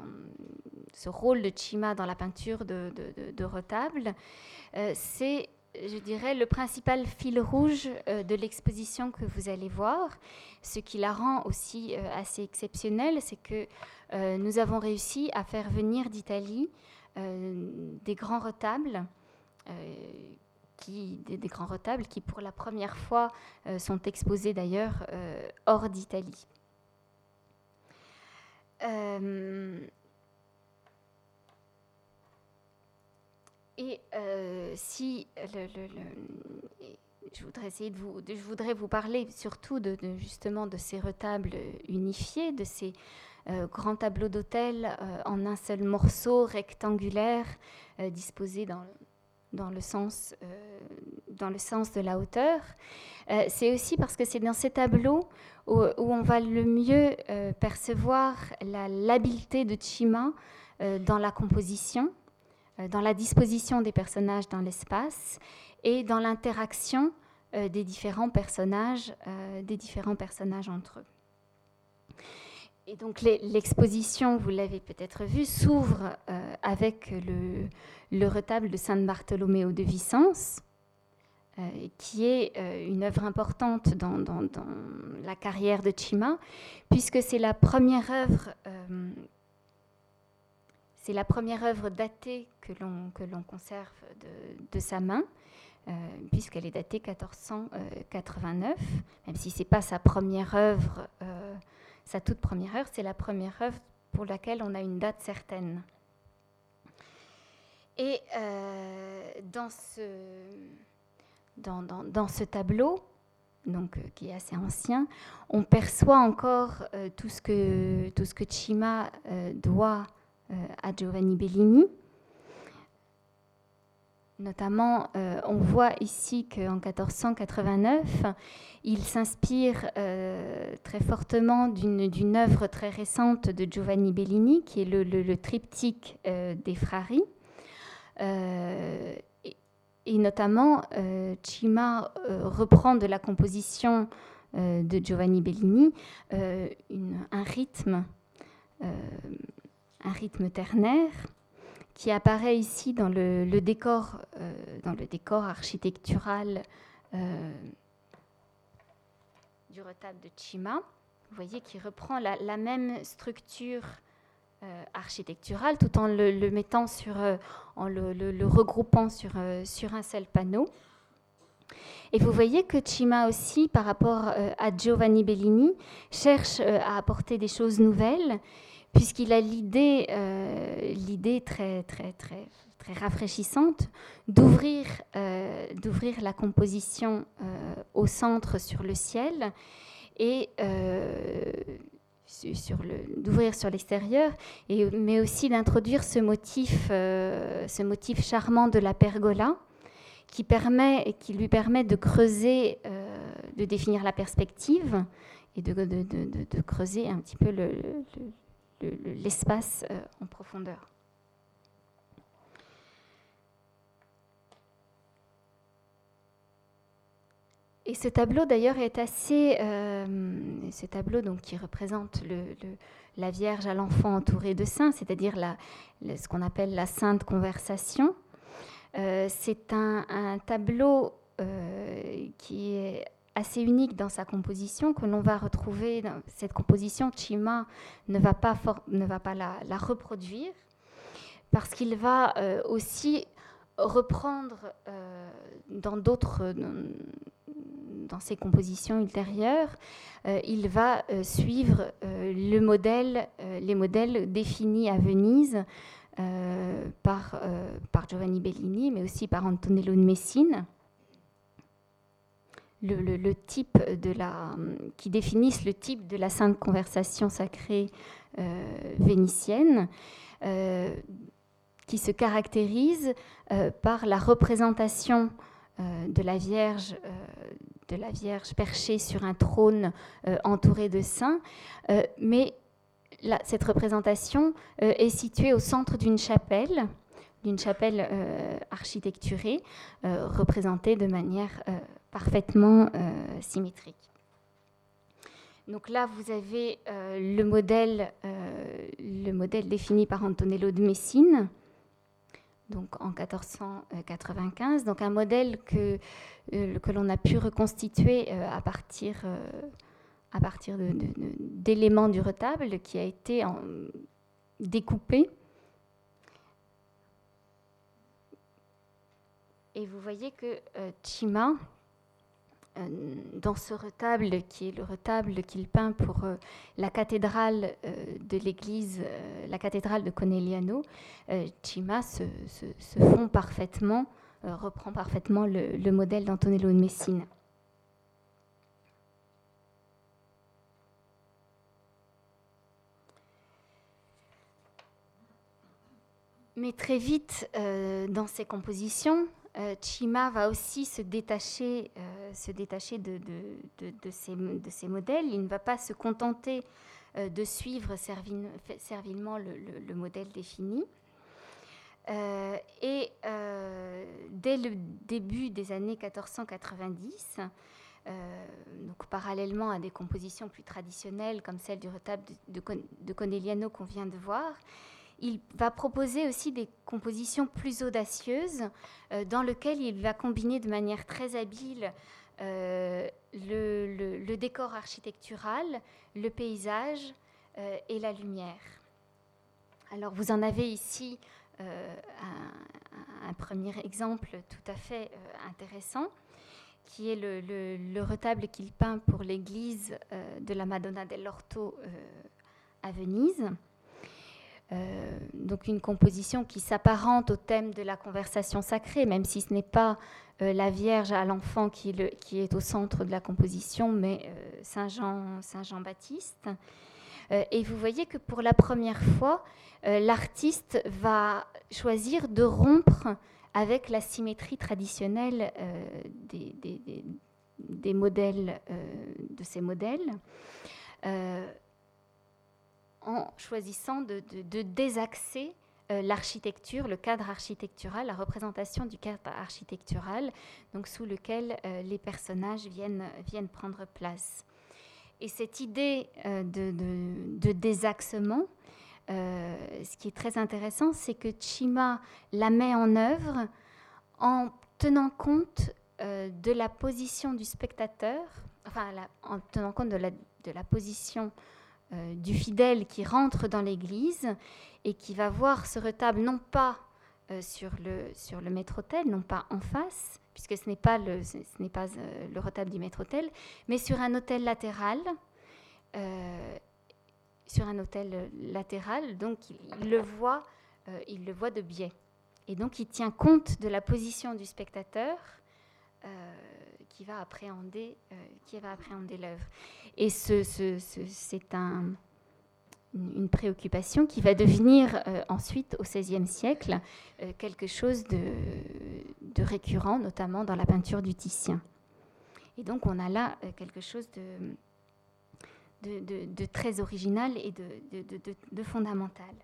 ce rôle de Chima dans la peinture de, de, de retable, c'est je dirais, le principal fil rouge euh, de l'exposition que vous allez voir. Ce qui la rend aussi euh, assez exceptionnelle, c'est que euh, nous avons réussi à faire venir d'Italie des grands retables. Qui, des, grands retables qui pour la première fois sont exposés d'ailleurs hors d'Italie. Et euh, si je voudrais essayer de vous, je voudrais vous parler surtout de, justement de ces retables unifiés, de ces euh, grands tableaux d'hôtel euh, en un seul morceau rectangulaire disposés dans, dans, le sens, dans le sens de la hauteur. c'est aussi parce que c'est dans ces tableaux où, on va le mieux percevoir l'habileté de Chima dans la composition euh, dans la disposition des personnages dans l'espace et dans l'interaction euh, des différents euh, des différents personnages entre eux. Et donc l'exposition, vous l'avez peut-être vu, s'ouvre avec le, le, retable de San Bartolomeo de Vicence, qui est une œuvre importante dans, la carrière de Chima, puisque c'est la première œuvre c'est la première œuvre datée que l'on, conserve de, sa main, euh, puisqu'elle est datée 1489, même si ce n'est pas sa première œuvre, euh, sa toute première œuvre, c'est la première œuvre pour laquelle on a une date certaine. Et euh, dans, ce, tableau, donc, qui est assez ancien, on perçoit encore tout, ce que, tout ce que Chima doit euh, à Giovanni Bellini. Notamment, euh, on voit ici qu'en 1489, il s'inspire euh, très fortement d'une œuvre très récente de Giovanni Bellini, qui est le, triptyque des Frari. Et, notamment, Cima reprend de la composition de Giovanni Bellini un rythme ternaire qui apparaît ici dans le, décor, euh, dans le décor architectural euh, du retable de Chima. Vous voyez qu'il reprend la, même structure euh, architecturale tout en le, mettant sur, en le, regroupant sur, sur un seul panneau. Et vous voyez que Chima aussi, par rapport à Giovanni Bellini, cherche à apporter des choses nouvelles puisqu'il a l'idée, euh, très, rafraîchissante d'ouvrir, euh, d'ouvrir la composition euh, au centre sur le ciel et d'ouvrir sur l'extérieur, et, mais aussi d'introduire ce motif, charmant de la pergola qui, permet, lui permet de creuser, de définir la perspective et de creuser un petit peu le, l'espace euh, en profondeur. Et ce tableau d'ailleurs est assez, euh, ce tableau donc qui représente la Vierge à l'enfant entouré de saints, c'est-à-dire ce qu'on appelle la sainte conversation. Euh, c'est un, tableau qui est assez unique dans sa composition que l'on va retrouver dans cette composition. Chima ne va pas, ne va pas la, reproduire parce qu'il va euh, aussi reprendre euh, dans d'autres dans ses compositions ultérieures, euh, il va suivre le modèle, les modèles définis à Venise par, par Giovanni Bellini, mais aussi par Antonello de Messine le, type qui définissent le type de la sainte conversation sacrée euh, vénitienne, euh, qui se caractérise euh, par la représentation de la Vierge, de la Vierge perchée sur un trône entouré de saints, mais cette représentation est située au centre d'une chapelle, d'une chapelle architecturée, représentée de manière parfaitement symétrique. Donc là, vous avez le, modèle, le modèle défini par Antonello de Messine, donc en 1495, donc un modèle que, euh, l'on a pu reconstituer euh, à partir, euh, d'éléments du retable qui a été découpé. Et vous voyez que Chima, euh, dans ce retable qui est le retable qu'il peint pour euh, la cathédrale euh, de l'église, la cathédrale de Conegliano, Cima se, fond parfaitement, reprend parfaitement le, le modèle d'Antonello de Messine. Mais très vite, dans ses compositions, euh, Chima va aussi se détacher, euh, se détacher de, de, ces, modèles. Il ne va pas se contenter euh, de suivre servilement le, modèle défini. et dès le début des années 1490, donc parallèlement à des compositions plus traditionnelles comme celle du retable de, de Conegliano qu'on vient de voir, il va proposer aussi des compositions plus audacieuses euh, dans lesquelles il va combiner de manière très habile euh, le, décor architectural, le paysage euh, et la lumière. Alors vous en avez ici un, premier exemple tout à fait intéressant qui est le, retable qu'il peint pour l'église de la Madonna dell'Orto à Venise. Euh, donc une composition qui s'apparente au thème de la conversation sacrée, même si ce n'est pas euh, la Vierge à l'enfant qui, est au centre de la composition, mais euh, Saint Jean, Saint Jean Baptiste. et vous voyez que pour la première fois, l'artiste va choisir de rompre avec la symétrie traditionnelle des, modèles, de ces modèles en choisissant de, désaxer euh, l'architecture, le cadre architectural, la représentation du cadre architectural, donc sous lequel euh, les personnages viennent, prendre place. Et cette idée euh, de, désaxement, ce qui est très intéressant, c'est que Chima la met en œuvre en tenant compte de la position du spectateur, enfin en tenant compte de la position euh, du fidèle qui rentre dans l'église et qui va voir ce retable non pas euh, sur le, sur le maître-autel, non pas en face, puisque ce n'est pas, le, ce, n'est pas euh, le retable du maître-autel, mais sur un autel latéral. sur un autel latéral, donc il, le voit, il le voit de biais. Et donc il tient compte de la position du spectateur qui va appréhender, qui va appréhender l'œuvre. Et ce, c'est un, une préoccupation qui va devenir euh, ensuite, au XVIe siècle, euh, quelque chose de, récurrent, notamment dans la peinture du Titien. Et donc on a là euh, quelque chose de, très original et de, fondamental.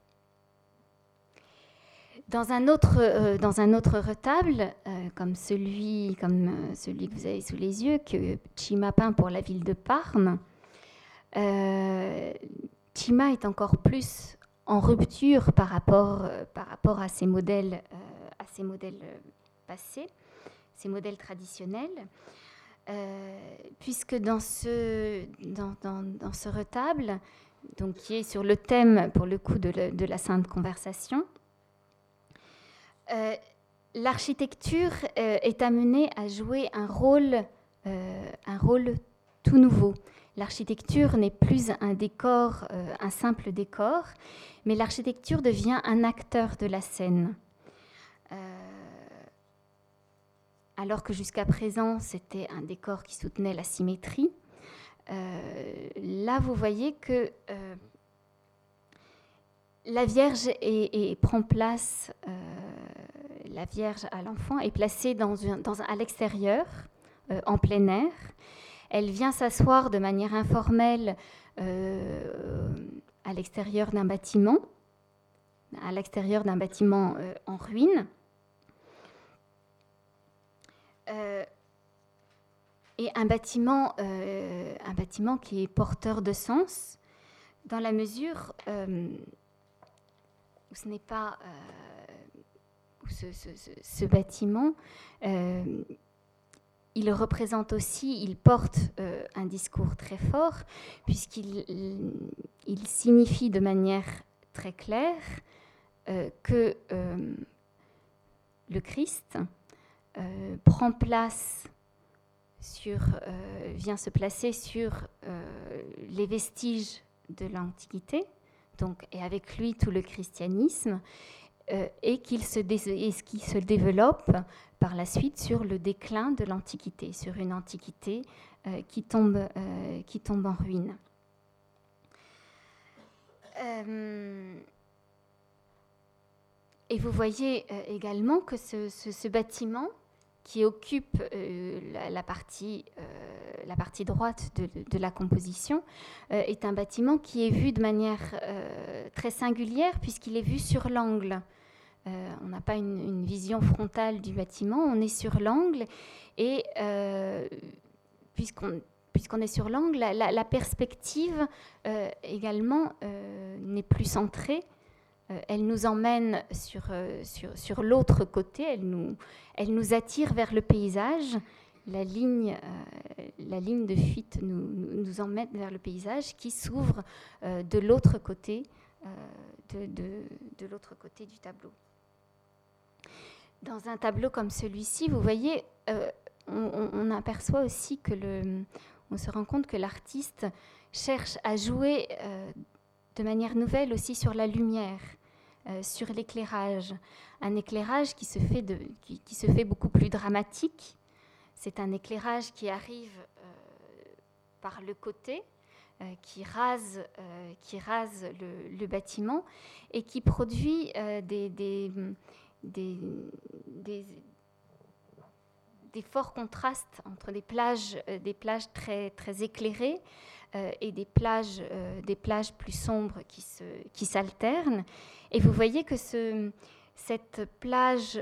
Dans un autre, dans un autre retable, comme, celui, comme celui que vous avez sous les yeux, que Chima peint pour la ville de Parme, euh, Chima est encore plus en rupture par rapport, euh, par rapport à ces modèles, euh, à ces modèles passés, ces modèles traditionnels. puisque dans ce, dans, dans, ce retable, donc, qui est sur le thème, pour le coup, de la Sainte Conversation, l'architecture est amenée à jouer un rôle, un rôle tout nouveau. L'architecture n'est plus un décor, euh, un simple décor, mais l'architecture devient un acteur de la scène. Euh, alors que jusqu'à présent, c'était un décor qui soutenait la symétrie, euh, là, vous voyez que la Vierge prend place, la Vierge à l'enfant est placée à l'extérieur, en plein air, elle vient s'asseoir de manière informelle euh, à l'extérieur d'un bâtiment, à l'extérieur d'un bâtiment en ruine. et un bâtiment qui est porteur de sens, dans la mesure où ce n'est pas ce, bâtiment, euh, il représente aussi, il porte euh, un discours très fort, puisqu'il il signifie de manière très claire euh, que le Christ prend place sur, vient se placer sur les vestiges de l'Antiquité, donc, et avec lui tout le christianisme, et qu'il se, qui se développe par la suite sur le déclin de l'Antiquité, sur une Antiquité euh, qui, tombe, euh, qui tombe en ruine. et vous voyez également que ce, bâtiment qui occupe la, partie, droite de la composition est un bâtiment qui est vu de manière très singulière puisqu'il est vu sur l'angle. Euh, on n'a pas une, vision frontale du bâtiment, on est sur l'angle et euh, puisqu'on est sur l'angle, la, perspective euh, également n'est plus centrée. elle nous emmène sur, l'autre côté, elle nous, attire vers le paysage. La ligne, de fuite nous, emmène vers le paysage qui s'ouvre côté, de l'autre côté du tableau. Dans un tableau comme celui-ci, vous voyez, euh, on, aperçoit aussi que le, on se rend compte que l'artiste cherche à jouer euh, de manière nouvelle aussi sur la lumière, euh, sur l'éclairage, un éclairage qui se fait, de, qui, se fait beaucoup plus dramatique. C'est un éclairage qui arrive par le côté, qui rase, qui rase le, bâtiment et qui produit des, des, forts contrastes entre des plages, euh, des plages très, très éclairées euh, et des plages, euh, des plages plus sombres qui, se, qui s'alternent. Et vous voyez que ce, cette plage,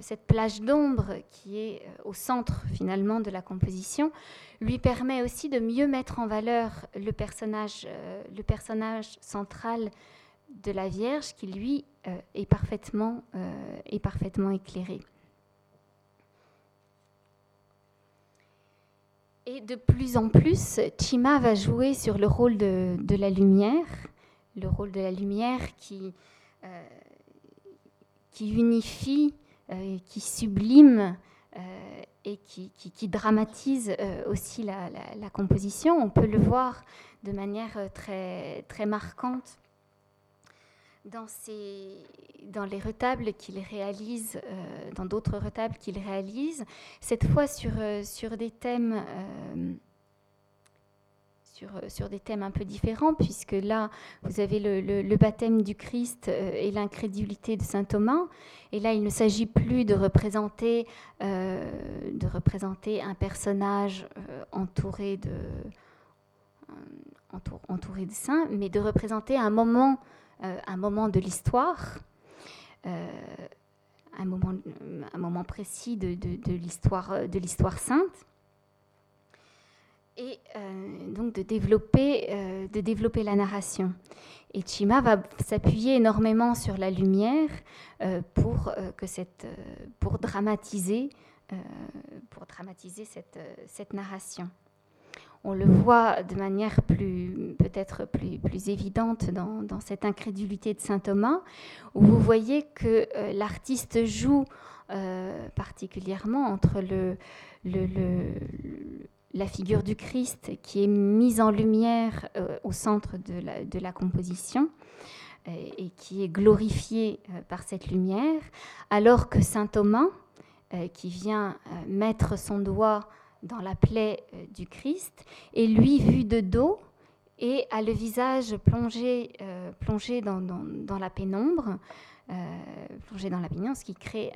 cette plage d'ombre qui est au centre finalement de la composition lui permet aussi de mieux mettre en valeur le personnage, le personnage central de la Vierge qui, lui, est, parfaitement, euh, est parfaitement éclairé. Et de plus en plus, Chima va jouer sur le rôle de, la lumière, le rôle de la lumière qui, euh, unifie, qui sublime et qui, dramatise aussi la, composition. On peut le voir de manière très marquante dans, les retables qu'il réalise, euh, dans d'autres retables qu'il réalise, cette fois sur, euh, sur des thèmes. Euh, sur, des thèmes un peu différents, puisque là, vous avez le, baptême du Christ et l'incrédulité de saint Thomas. Et là, il ne s'agit plus de représenter, un personnage entouré de, saints, mais de représenter un moment un moment de l'histoire, euh, un, moment, moment précis de, de l'histoire sainte, et euh, donc de développer, de développer la narration. Et Chima va s'appuyer énormément sur la lumière pour, que cette, pour dramatiser, pour dramatiser cette, cette narration on le voit de manière peut-être plus, évidente dans, cette incrédulité de saint Thomas, où vous voyez que euh, l'artiste joue euh, particulièrement entre le, la figure du Christ qui est mise en lumière euh, au centre de la, composition et qui est glorifiée par cette lumière, alors que saint Thomas, qui vient mettre son doigt dans la plaie euh, du Christ, et lui vu de dos et a le visage plongé, euh, plongé dans, dans, la pénombre, euh, plongé dans la pénombre, ce qui crée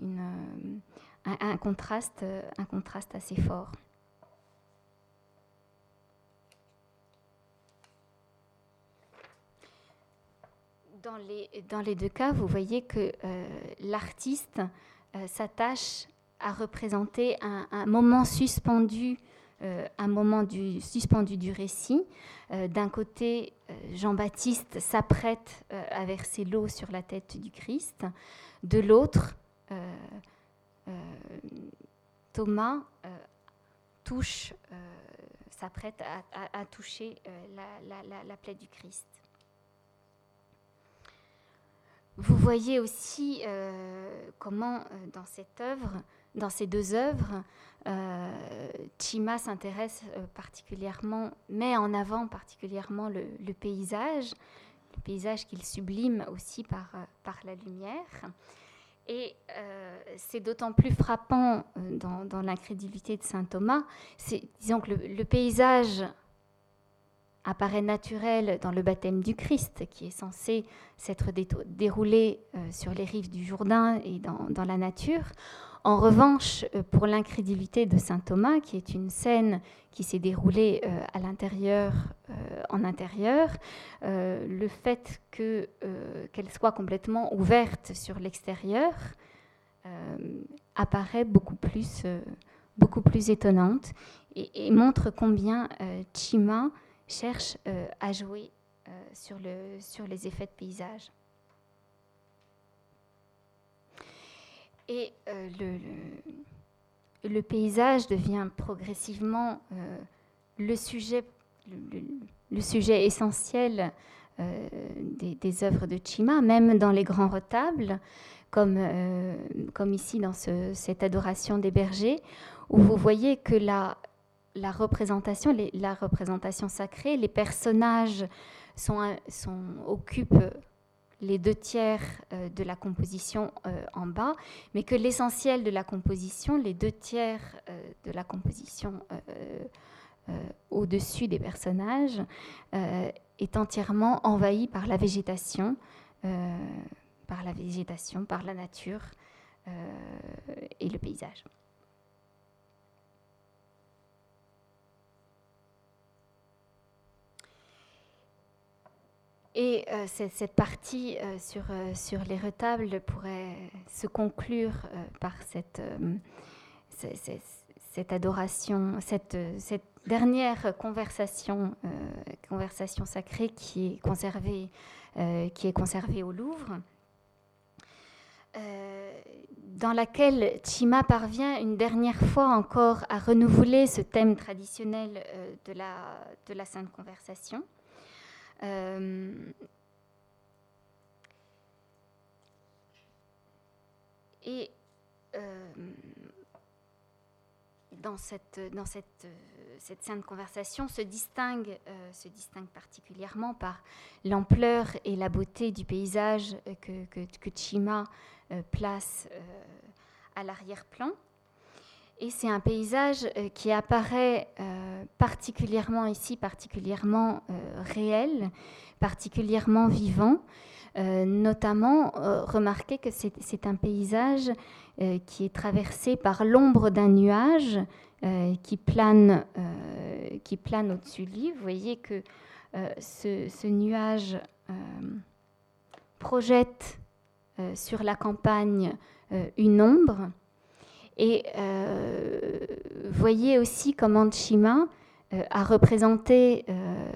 une, un, contraste, un contraste assez fort. dans, les, dans les deux cas, vous voyez que l'artiste s'attache à représenter un, moment suspendu, un moment du, suspendu du récit. D'un côté, Jean-Baptiste s'apprête à verser l'eau sur la tête du Christ. De l'autre, Thomas touche, s'apprête à, toucher la, plaie du Christ. Vous voyez aussi euh, comment euh, dans cette œuvre, dans ces deux œuvres, euh, Chima s'intéresse particulièrement, met en avant particulièrement le, paysage, le paysage qu'il sublime aussi par, par la lumière. Et c'est d'autant plus frappant dans, l'incrédulité de saint Thomas, c'est disons que le paysage apparaît naturel dans le baptême du Christ, qui est censé s'être déroulé euh, sur les rives du Jourdain et dans, la nature. En revanche, euh, pour l'incrédulité de saint Thomas, qui est une scène qui s'est déroulée euh, à l'intérieur, en intérieur, le fait qu'elle soit complètement ouverte sur l'extérieur apparaît beaucoup plus, beaucoup plus étonnante et, montre combien Chima cherche euh, à jouer euh, sur les effets de paysage. Et euh, le, paysage devient progressivement le, sujet, le, sujet essentiel des, des, œuvres de Chima, même dans les grands retables, comme, comme ici dans ce, cette adoration des bergers, où vous voyez que la, représentation, la représentation sacrée, les personnages sont, occupent les deux tiers euh, de la composition euh, en bas, mais que l'essentiel de la composition, les deux tiers euh, de la composition au-dessus des personnages, est entièrement envahi par la végétation, par la végétation, par la nature et le paysage. Et euh, cette partie euh, sur, euh, sur les retables pourrait se conclure par cette, cette, adoration, cette, cette, dernière conversation, conversation sacrée qui est conservée, qui est conservée au Louvre, dans laquelle Chima parvient une dernière fois encore à renouveler ce thème traditionnel de, la, de la Sainte Conversation. Euh, et euh, dans cette, dans cette, cette sainte conversation se distingue, euh, se distingue particulièrement par l'ampleur et la beauté du paysage que, que, Chima place à l'arrière-plan. Et c'est un paysage euh, qui apparaît euh, particulièrement ici, particulièrement euh, réel, particulièrement vivant. notamment, remarquez que c'est un paysage qui est traversé par l'ombre d'un nuage qui plane, qui plane au-dessus de lui. Vous voyez que ce, ce, nuage projette sur la campagne une ombre et euh, voyez aussi comment Chima euh, a représenté euh,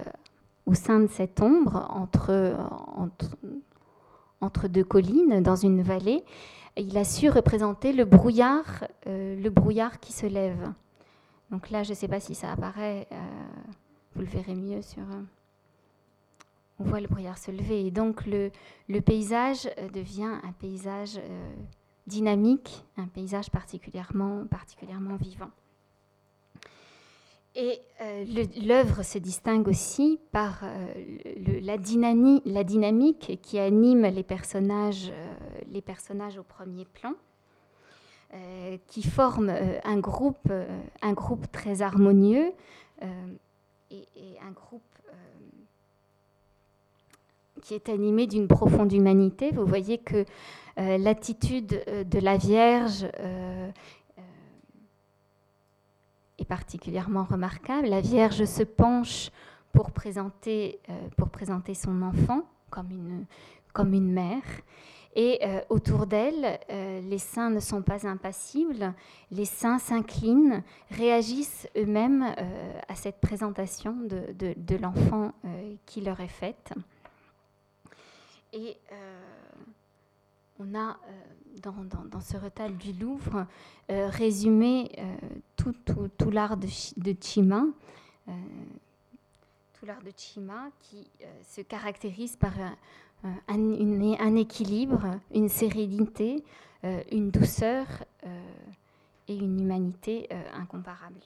au sein de cette ombre, entre, entre, deux collines, dans une vallée, il a su représenter le brouillard, le brouillard qui se lève. Donc là, je ne sais pas si ça apparaît, vous le verrez mieux sur... on voit le brouillard se lever. Et donc le, le paysage devient un paysage dynamique, un paysage particulièrement, particulièrement vivant. Et euh, l'œuvre se distingue aussi par euh, la, dynamique qui anime les personnages, euh, les personnages au premier plan, qui forment un, groupe, un groupe très harmonieux et, et, un groupe qui est animé d'une profonde humanité. Vous voyez que l'attitude euh, de la Vierge euh, est particulièrement remarquable. La Vierge se penche pour présenter, pour présenter son enfant comme une, comme une mère. Et autour d'elle, les saints ne sont pas impassibles, les saints s'inclinent, réagissent eux-mêmes à cette présentation de, de l'enfant qui leur est faite. Et on a dans, ce retable du Louvre euh, résumé euh, tout, l'art de, Chima, euh, tout l'art de Chima qui se caractérise par un, un, équilibre, une sérénité, une douceur et une humanité incomparable.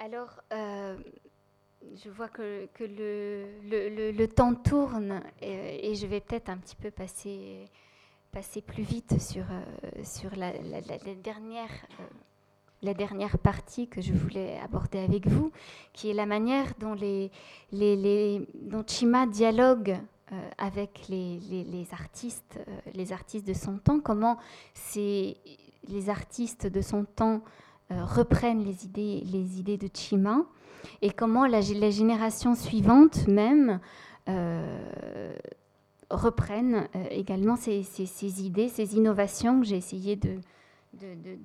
Alors, je vois que, le, temps tourne et, je vais peut-être un petit peu passer, passer plus vite sur, euh, sur la, dernière, euh, la dernière partie que je voulais aborder avec vous, qui est la manière dont, les, les, dont Chima dialogue euh, avec les, les, artistes, les artistes de son temps, comment les artistes de son temps reprennent les idées, les idées de Chima et comment la, les suivantes même euh, reprennent euh, également ces, idées, ces innovations que j'ai essayé de,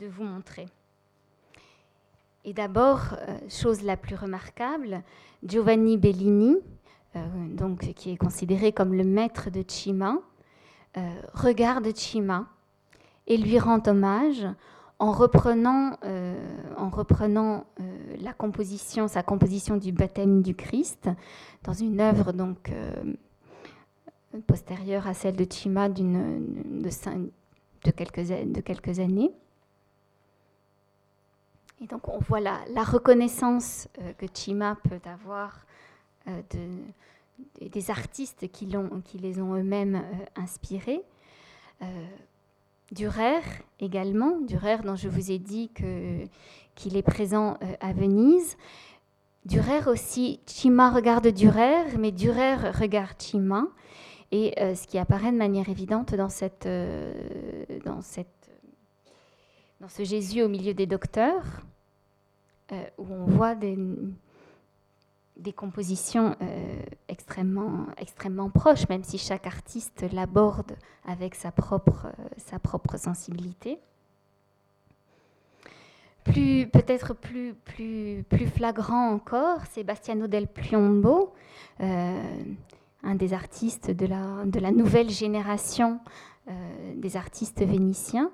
vous montrer. Et d'abord, euh, chose la plus remarquable, Giovanni Bellini, donc, qui est considéré comme le maître de Cima, regarde Cima et lui rend hommage en reprenant, euh, en reprenant euh, la composition, sa composition du baptême du Christ, dans une œuvre donc euh, postérieure à celle de Chima de, quelques, années. Et donc on voit la, la reconnaissance que Chima peut avoir de, des artistes qui les ont eux-mêmes inspirés. Durer également, Durer dont je vous ai dit qu'il est présent euh, à Venise. Durer aussi, Chima regarde Durer, mais Durer regarde Chima. Et euh, ce qui apparaît de manière évidente dans, cette, euh, dans, cette, dans ce Jésus au milieu des docteurs, où on voit des, des compositions euh, extrêmement, proches, même si chaque artiste l'aborde avec sa propre, euh, sensibilité. Plus, peut-être plus, plus, flagrant encore, c'est Bastiano del Piombo, euh, un des artistes de la nouvelle génération des artistes vénitiens,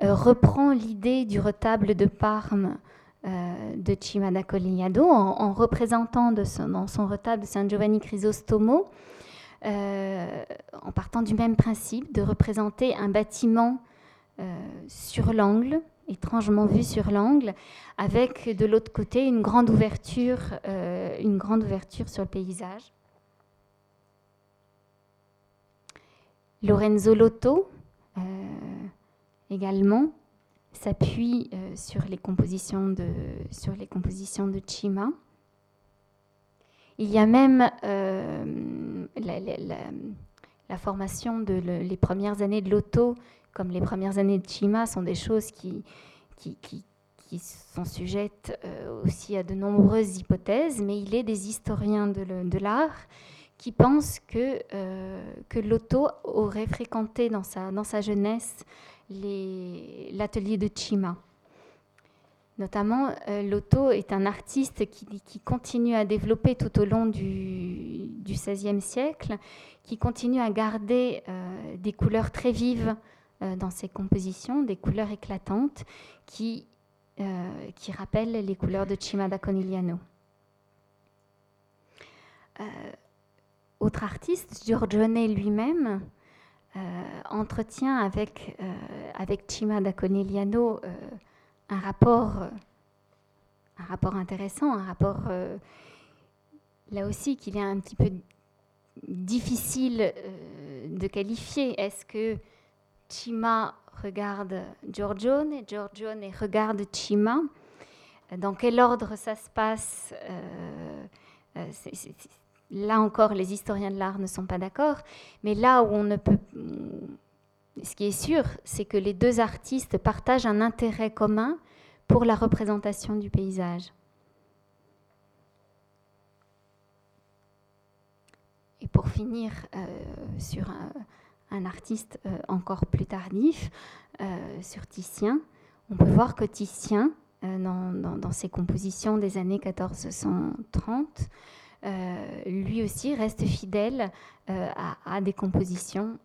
reprend l'idée du retable de Parme euh, de Cimada Colignado en, représentant de son, dans son retable de San Giovanni Crisostomo, euh, en partant du même principe de représenter un bâtiment euh, sur l'angle, étrangement vu sur l'angle, avec de l'autre côté une grande ouverture, une grande ouverture sur le paysage. Lorenzo Lotto, également, s'appuie euh, sur, les compositions de, sur les compositions de Chima. Il y a même euh, la, formation de les premières années de l'auto, comme les premières années de Chima, sont des choses qui, qui, qui, sont sujettes euh, aussi à de nombreuses hypothèses, mais il est des historiens de, l'art qui pensent que, que l'auto aurait fréquenté dans sa, dans sa jeunesse l'atelier de Chima. Notamment, euh, Lotto est un artiste qui, continue à développer tout au long du, XVIe siècle, qui continue à garder euh, des couleurs très vives euh, dans ses compositions, des couleurs éclatantes qui, rappellent les couleurs de Cima da Conigliano. autre artiste, Giorgione lui-même, entretient avec, euh, avec Cima da Conegliano euh, un, rapport, un rapport intéressant, un rapport là aussi qu'il est un petit peu difficile de qualifier. Est-ce que Cima regarde Giorgione, Giorgione regarde Cima Dans quel ordre ça se passe Là encore, les historiens de l'art ne sont pas d'accord, mais là où on ne peut... Ce qui est sûr, c'est que les deux artistes partagent un intérêt commun pour la représentation du paysage. Et pour finir sur un, artiste encore plus tardif, sur Titien, on peut voir que Titien, dans, ses compositions des années 1430, lui aussi reste fidèle à, des compositions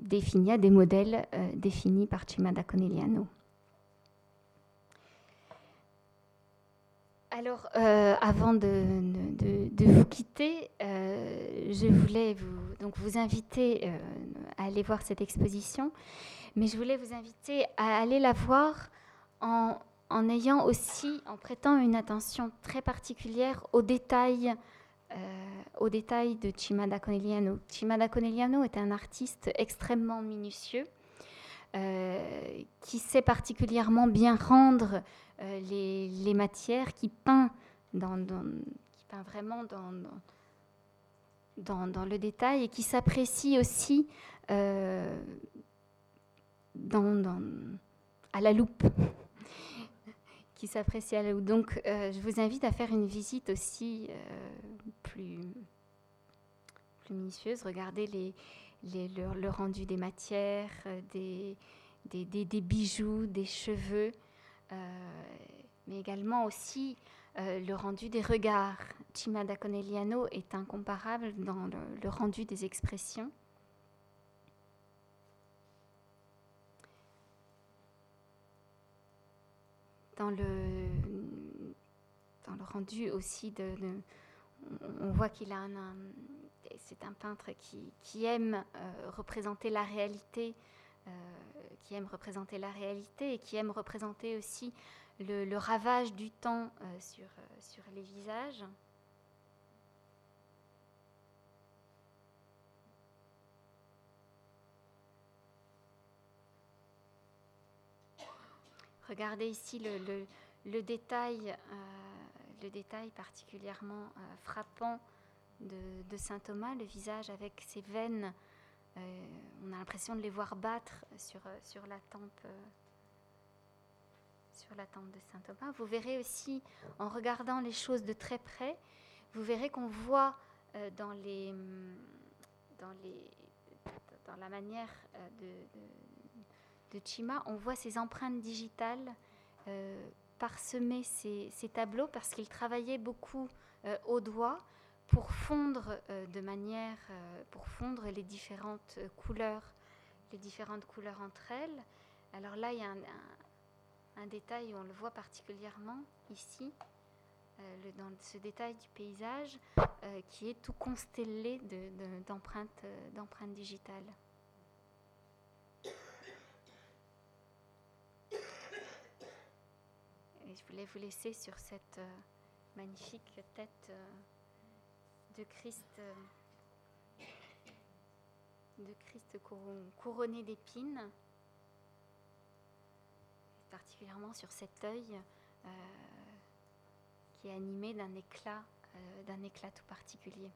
définies, à des modèles définis par Cimada Conegliano. Alors, euh, avant de, vous quitter, euh, je voulais vous, donc vous inviter euh, à aller voir cette exposition, mais je voulais vous inviter à aller la voir en, ayant aussi, en prêtant une attention très particulière aux détails, aux détails de Cimada Conegliano. Cimada Conegliano est un artiste extrêmement minutieux. qui sait particulièrement bien rendre euh, les, matières, qui peint, vraiment dans, le détail et qui s'apprécie aussi euh, à la loupe. Qui s'apprécie à loupe. Donc, euh, je vous invite à faire une visite aussi plus, plus minutieuse. Regardez les, le, rendu des matières, des, des, bijoux, des cheveux. Euh, mais également aussi euh, le rendu des regards. Cimada Conegliano est incomparable dans le, rendu des expressions. Dans le, dans le rendu aussi on voit qu'il a un, c'est un peintre qui, aime euh, représenter la réalité qui aime représenter la réalité et qui aime représenter aussi le, ravage du temps euh, sur, euh, sur les visages. Regardez ici le, détail, euh, le détail particulièrement frappant de, Saint Thomas, le visage avec ses veines euh, on a l'impression de les voir battre sur, euh, sur la tempe euh, sur la de saint Thomas. Vous verrez aussi, en regardant les choses de très près, vous verrez qu'on voit dans, les, dans, les, dans la manière de, Chima, on voit ces empreintes digitales parsemer ces, ces, tableaux parce qu'il travaillait beaucoup au doigt pour fondre euh, de euh, les différentes euh, couleurs, les différentes couleurs entre elles. Alors là, il y a un, détail où on le voit particulièrement ici, dans ce détail du paysage, qui est tout constellé d'empreintes de, digitales. Et je voulais vous laisser sur cette magnifique tête de Christ, euh, de Christ couronné d'épines, particulièrement sur cet œil euh, qui est animé d'un éclat, euh, d'un éclat tout particulier.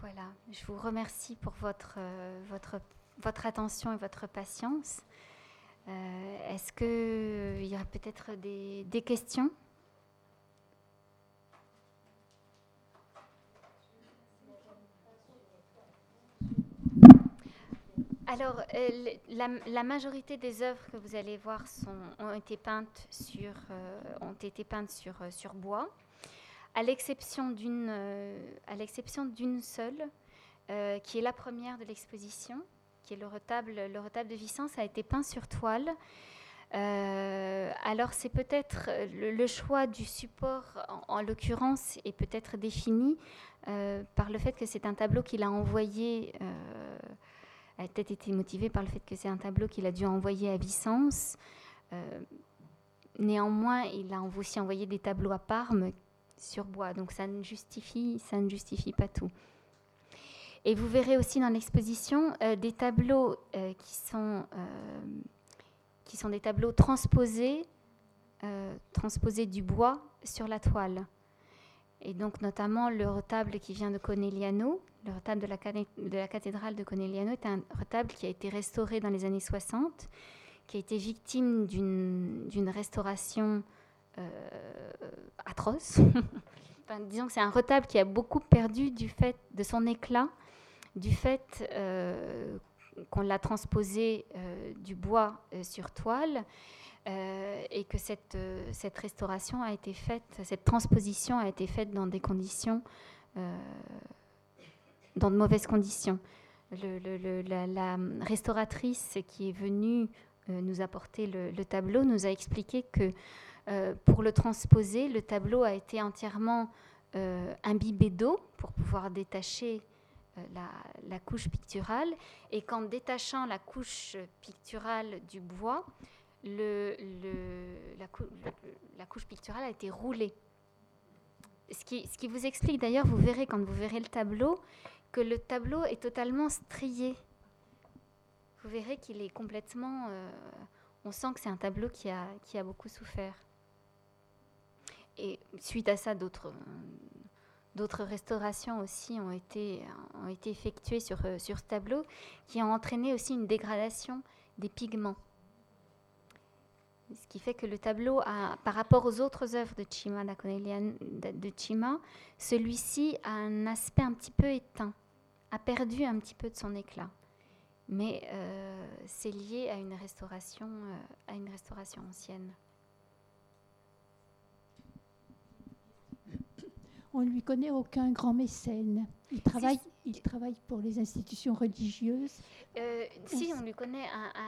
Voilà, je vous remercie pour votre, votre, votre attention et votre patience. Est-ce qu'il y a peut-être des, questions? Alors, euh, la, majorité des œuvres que vous allez voir ont été peintes sur, euh, ont été peintes sur, euh, sur bois, à l'exception d'une seule, qui est la première de l'exposition, qui est le retable, le retable de Vicence, a été peint sur toile. alors c'est peut-être le, choix du support, en, en l'occurrence, est peut-être défini par le fait que c'est un tableau qu'il a envoyé a peut-être été motivé par le fait que c'est un tableau qu'il a dû envoyer à Vicence. Euh, néanmoins, il a aussi envoyé des tableaux à Parme sur bois, donc ça ne justifie, ça ne justifie pas tout. Et vous verrez aussi dans l'exposition euh, des tableaux euh, qui, sont, qui sont des tableaux transposés, transposés du bois sur la toile. Et donc notamment le retable qui vient de Conegliano, le retable de la, cathédrale de Conegliano est un retable qui a été restauré dans les années 60, qui a été victime d'une restauration euh, atroce, disons que c'est un retable qui a beaucoup perdu du fait de son éclat, du fait euh, qu'on l'a transposé euh, du bois sur toile. et que cette, restauration a été faite, cette transposition a été faite dans des conditions, dans de mauvaises conditions. la, restauratrice qui est venue nous apporter le, tableau nous a expliqué que euh, pour le transposer, le tableau a été entièrement euh, imbibé d'eau pour pouvoir détacher euh, la, couche picturale. Et qu'en détachant la couche picturale du bois, la, couche picturale a été roulée. Ce qui, vous explique d'ailleurs, vous verrez quand vous verrez le tableau, que le tableau est totalement strié. Vous verrez qu'il est complètement... on sent que c'est un tableau qui a, qui a beaucoup souffert. Et suite à ça, d'autres d'autres restaurations aussi ont été, ont été effectuées sur, euh, sur ce tableau, qui ont entraîné aussi une dégradation des pigments. Ce qui fait que le tableau, par rapport aux autres œuvres de Chima, de Chima, celui-ci a un aspect un petit peu éteint, a perdu un petit peu de son éclat. Mais euh, c'est lié à une restauration, euh, à une restauration ancienne. On ne lui connaît aucun grand mécène. Il travaille, il travaille pour les institutions religieuses. Euh, si, on lui connaît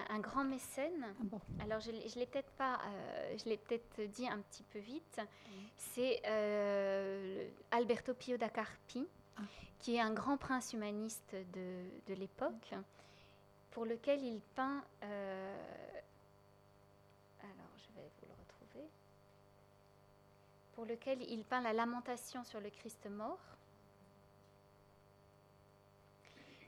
un, grand mécène. Ah Alors, je ne l'ai peut-être pas, euh, je l'ai peut-être dit un petit peu vite. C'est euh, Alberto Pio da Carpi, ah. qui est un grand prince humaniste de, de l'époque, pour lequel il peint pour lequel il peint la lamentation sur le Christ mort,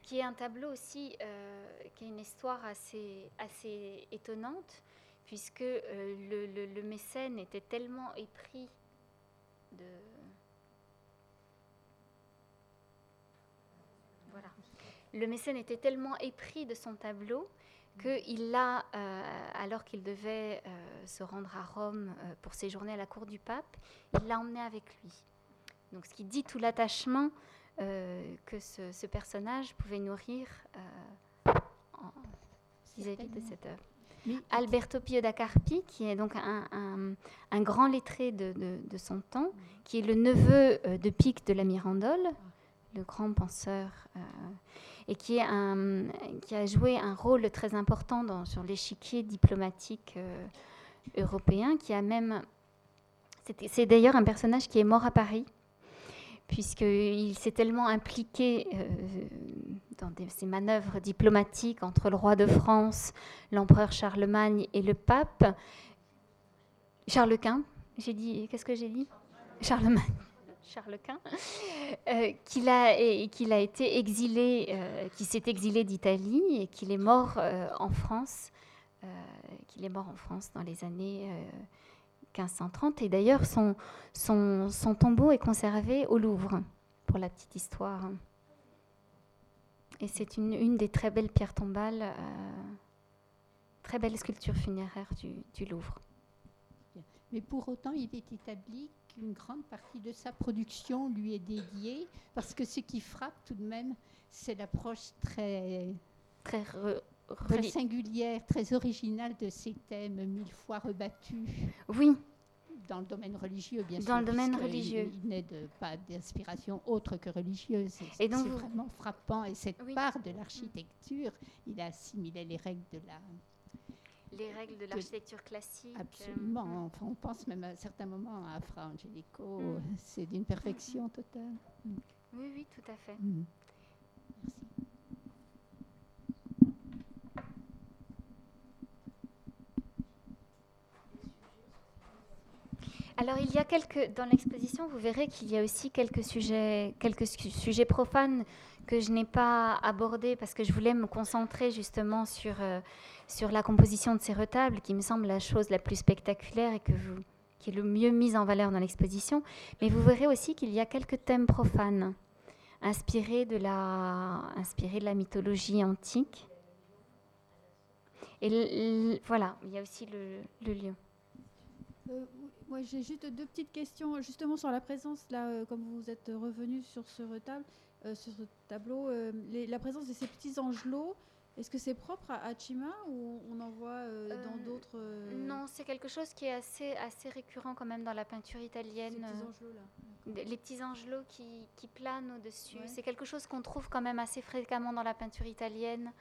qui est un tableau aussi, euh, qui a une histoire assez, étonnante, puisque euh, le, mécène était tellement épris de... Voilà. Le mécène était tellement épris de son tableau qu'il l'a, euh, alors qu'il devait euh, se rendre à Rome euh, pour séjourner à la cour du pape, il l'a emmené avec lui. Donc, ce qui dit tout l'attachement que ce, personnage pouvait nourrir vis-à-vis de cette œuvre. Alberto Pio da Carpi, qui est donc un, grand lettré de, de, son temps, qui est le neveu de Pic de la Mirandole, le grand penseur et qui, est un, qui a joué un rôle très important dans, sur l'échiquier diplomatique euh, européen, qui a même... C'est d'ailleurs un personnage qui est mort à Paris, puisqu'il s'est tellement impliqué euh, dans ces manœuvres diplomatiques entre le roi de France, l'empereur Charlemagne et le pape. Charles Quint, j'ai dit, qu'est-ce que j'ai dit? Charlemagne. Charles Quint, euh, qu'il a, été exilé, euh, qui s'est exilé d'Italie et qu'il est mort euh, en France, qu'il est mort en France dans les années 1530. Et d'ailleurs, son, tombeau est conservé au Louvre, pour la petite histoire. Et c'est une, des très belles pierres tombales, très belle sculpture funéraire du Louvre. Mais pour autant, il est établi une grande partie de sa production lui est dédiée, parce que ce qui frappe tout de même, c'est l'approche très, très, singulière, très originale de ces thèmes mille fois rebattus. Oui. Dans le domaine religieux, bien sûr. Dans le domaine religieux. Il, n'est pas d'inspiration autre que religieuse. Et c'est vraiment frappant. Et cette part de l'architecture, il a assimilé les règles de la les règles de l'architecture classique. Euh, Absolument. Enfin, on pense même à un certain moment à Fra Angelico. Mm. C'est d'une perfection totale. Mm. Oui, oui, tout à fait. Mm. Alors il y a quelques dans l'exposition, vous verrez qu'il y a aussi quelques sujets, quelques sujets profanes que je n'ai pas abordés parce que je voulais me concentrer justement sur euh, sur la composition de ces retables, qui me semble la chose la plus spectaculaire et que vous, qui est le mieux mise en valeur dans l'exposition. Mais vous verrez aussi qu'il y a quelques thèmes profanes, inspirés de la, inspirés de la mythologie antique. Et voilà, il y a aussi le, lieu. Euh, Moi, j'ai juste deux petites questions, justement sur la présence, là, euh, comme vous êtes revenu sur ce retable, euh, sur ce tableau, euh, les- la présence de ces petits angelots, est-ce que c'est propre à, à Chima ou on en voit euh, dans d'autres Non, c'est quelque chose qui est assez, assez récurrent quand même dans la peinture ces italienne. petits angelots-là d- Les petits angelots qui, qui planent au-dessus. Ouais. C'est quelque chose qu'on trouve quand même assez fréquemment dans la peinture italienne,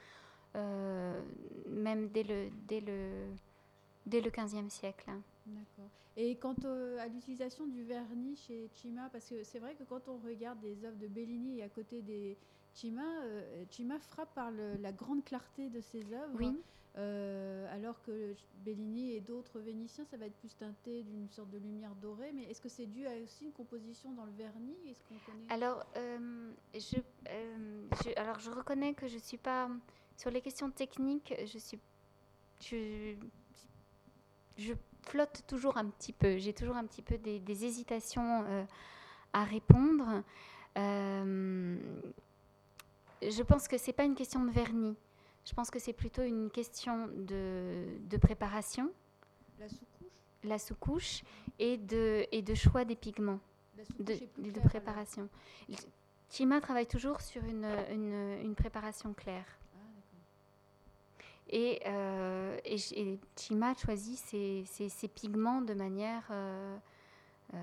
même dès le, dès le, dès le 15e siècle. hein. D'accord. Et quant au- à l'utilisation du vernis chez Chima, parce que c'est vrai que quand on regarde des œuvres de Bellini et à côté des Chima, euh, Chima frappe par le- la grande clarté de ses œuvres. Oui. Euh, alors que Bellini et d'autres Vénitiens, ça va être plus teinté d'une sorte de lumière dorée. Mais est-ce que c'est dû à aussi une composition dans le vernis? Est-ce qu'on connaît? Alors, euh, je, je- alors, je reconnais que je suis pas sur les questions techniques. Je suis, je, je flotte toujours un petit peu. J'ai toujours un petit peu des, des hésitations euh, à répondre. Euh, je pense que c'est pas une question de vernis. Je pense que c'est plutôt une question de, de préparation, La sous-couche? La sous-couche, et de, et de choix des pigments de, de alors. préparation. Chima travaille toujours sur une, une- une préparation claire. Euh, et, ch- et Chima choisit ses, pigments de manière... euh, euh,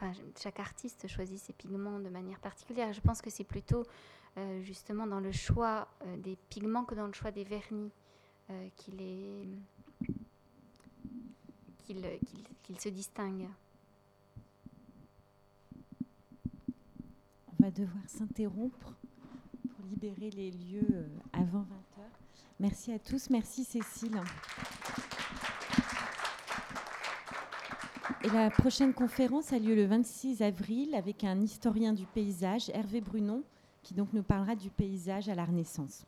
Enfin, chaque artiste choisit ses pigments de manière particulière. Je pense que c'est plutôt justement dans le choix des pigments que dans le choix des vernis qu'il est qu'il qu'il- se distingue. On va devoir s'interrompre pour libérer les lieux avant 20h. Merci à tous. Merci Cécile. Et la prochaine conférence a lieu le 26 avril avec un historien du paysage, Hervé Brunon, qui donc nous parlera du paysage à la Renaissance.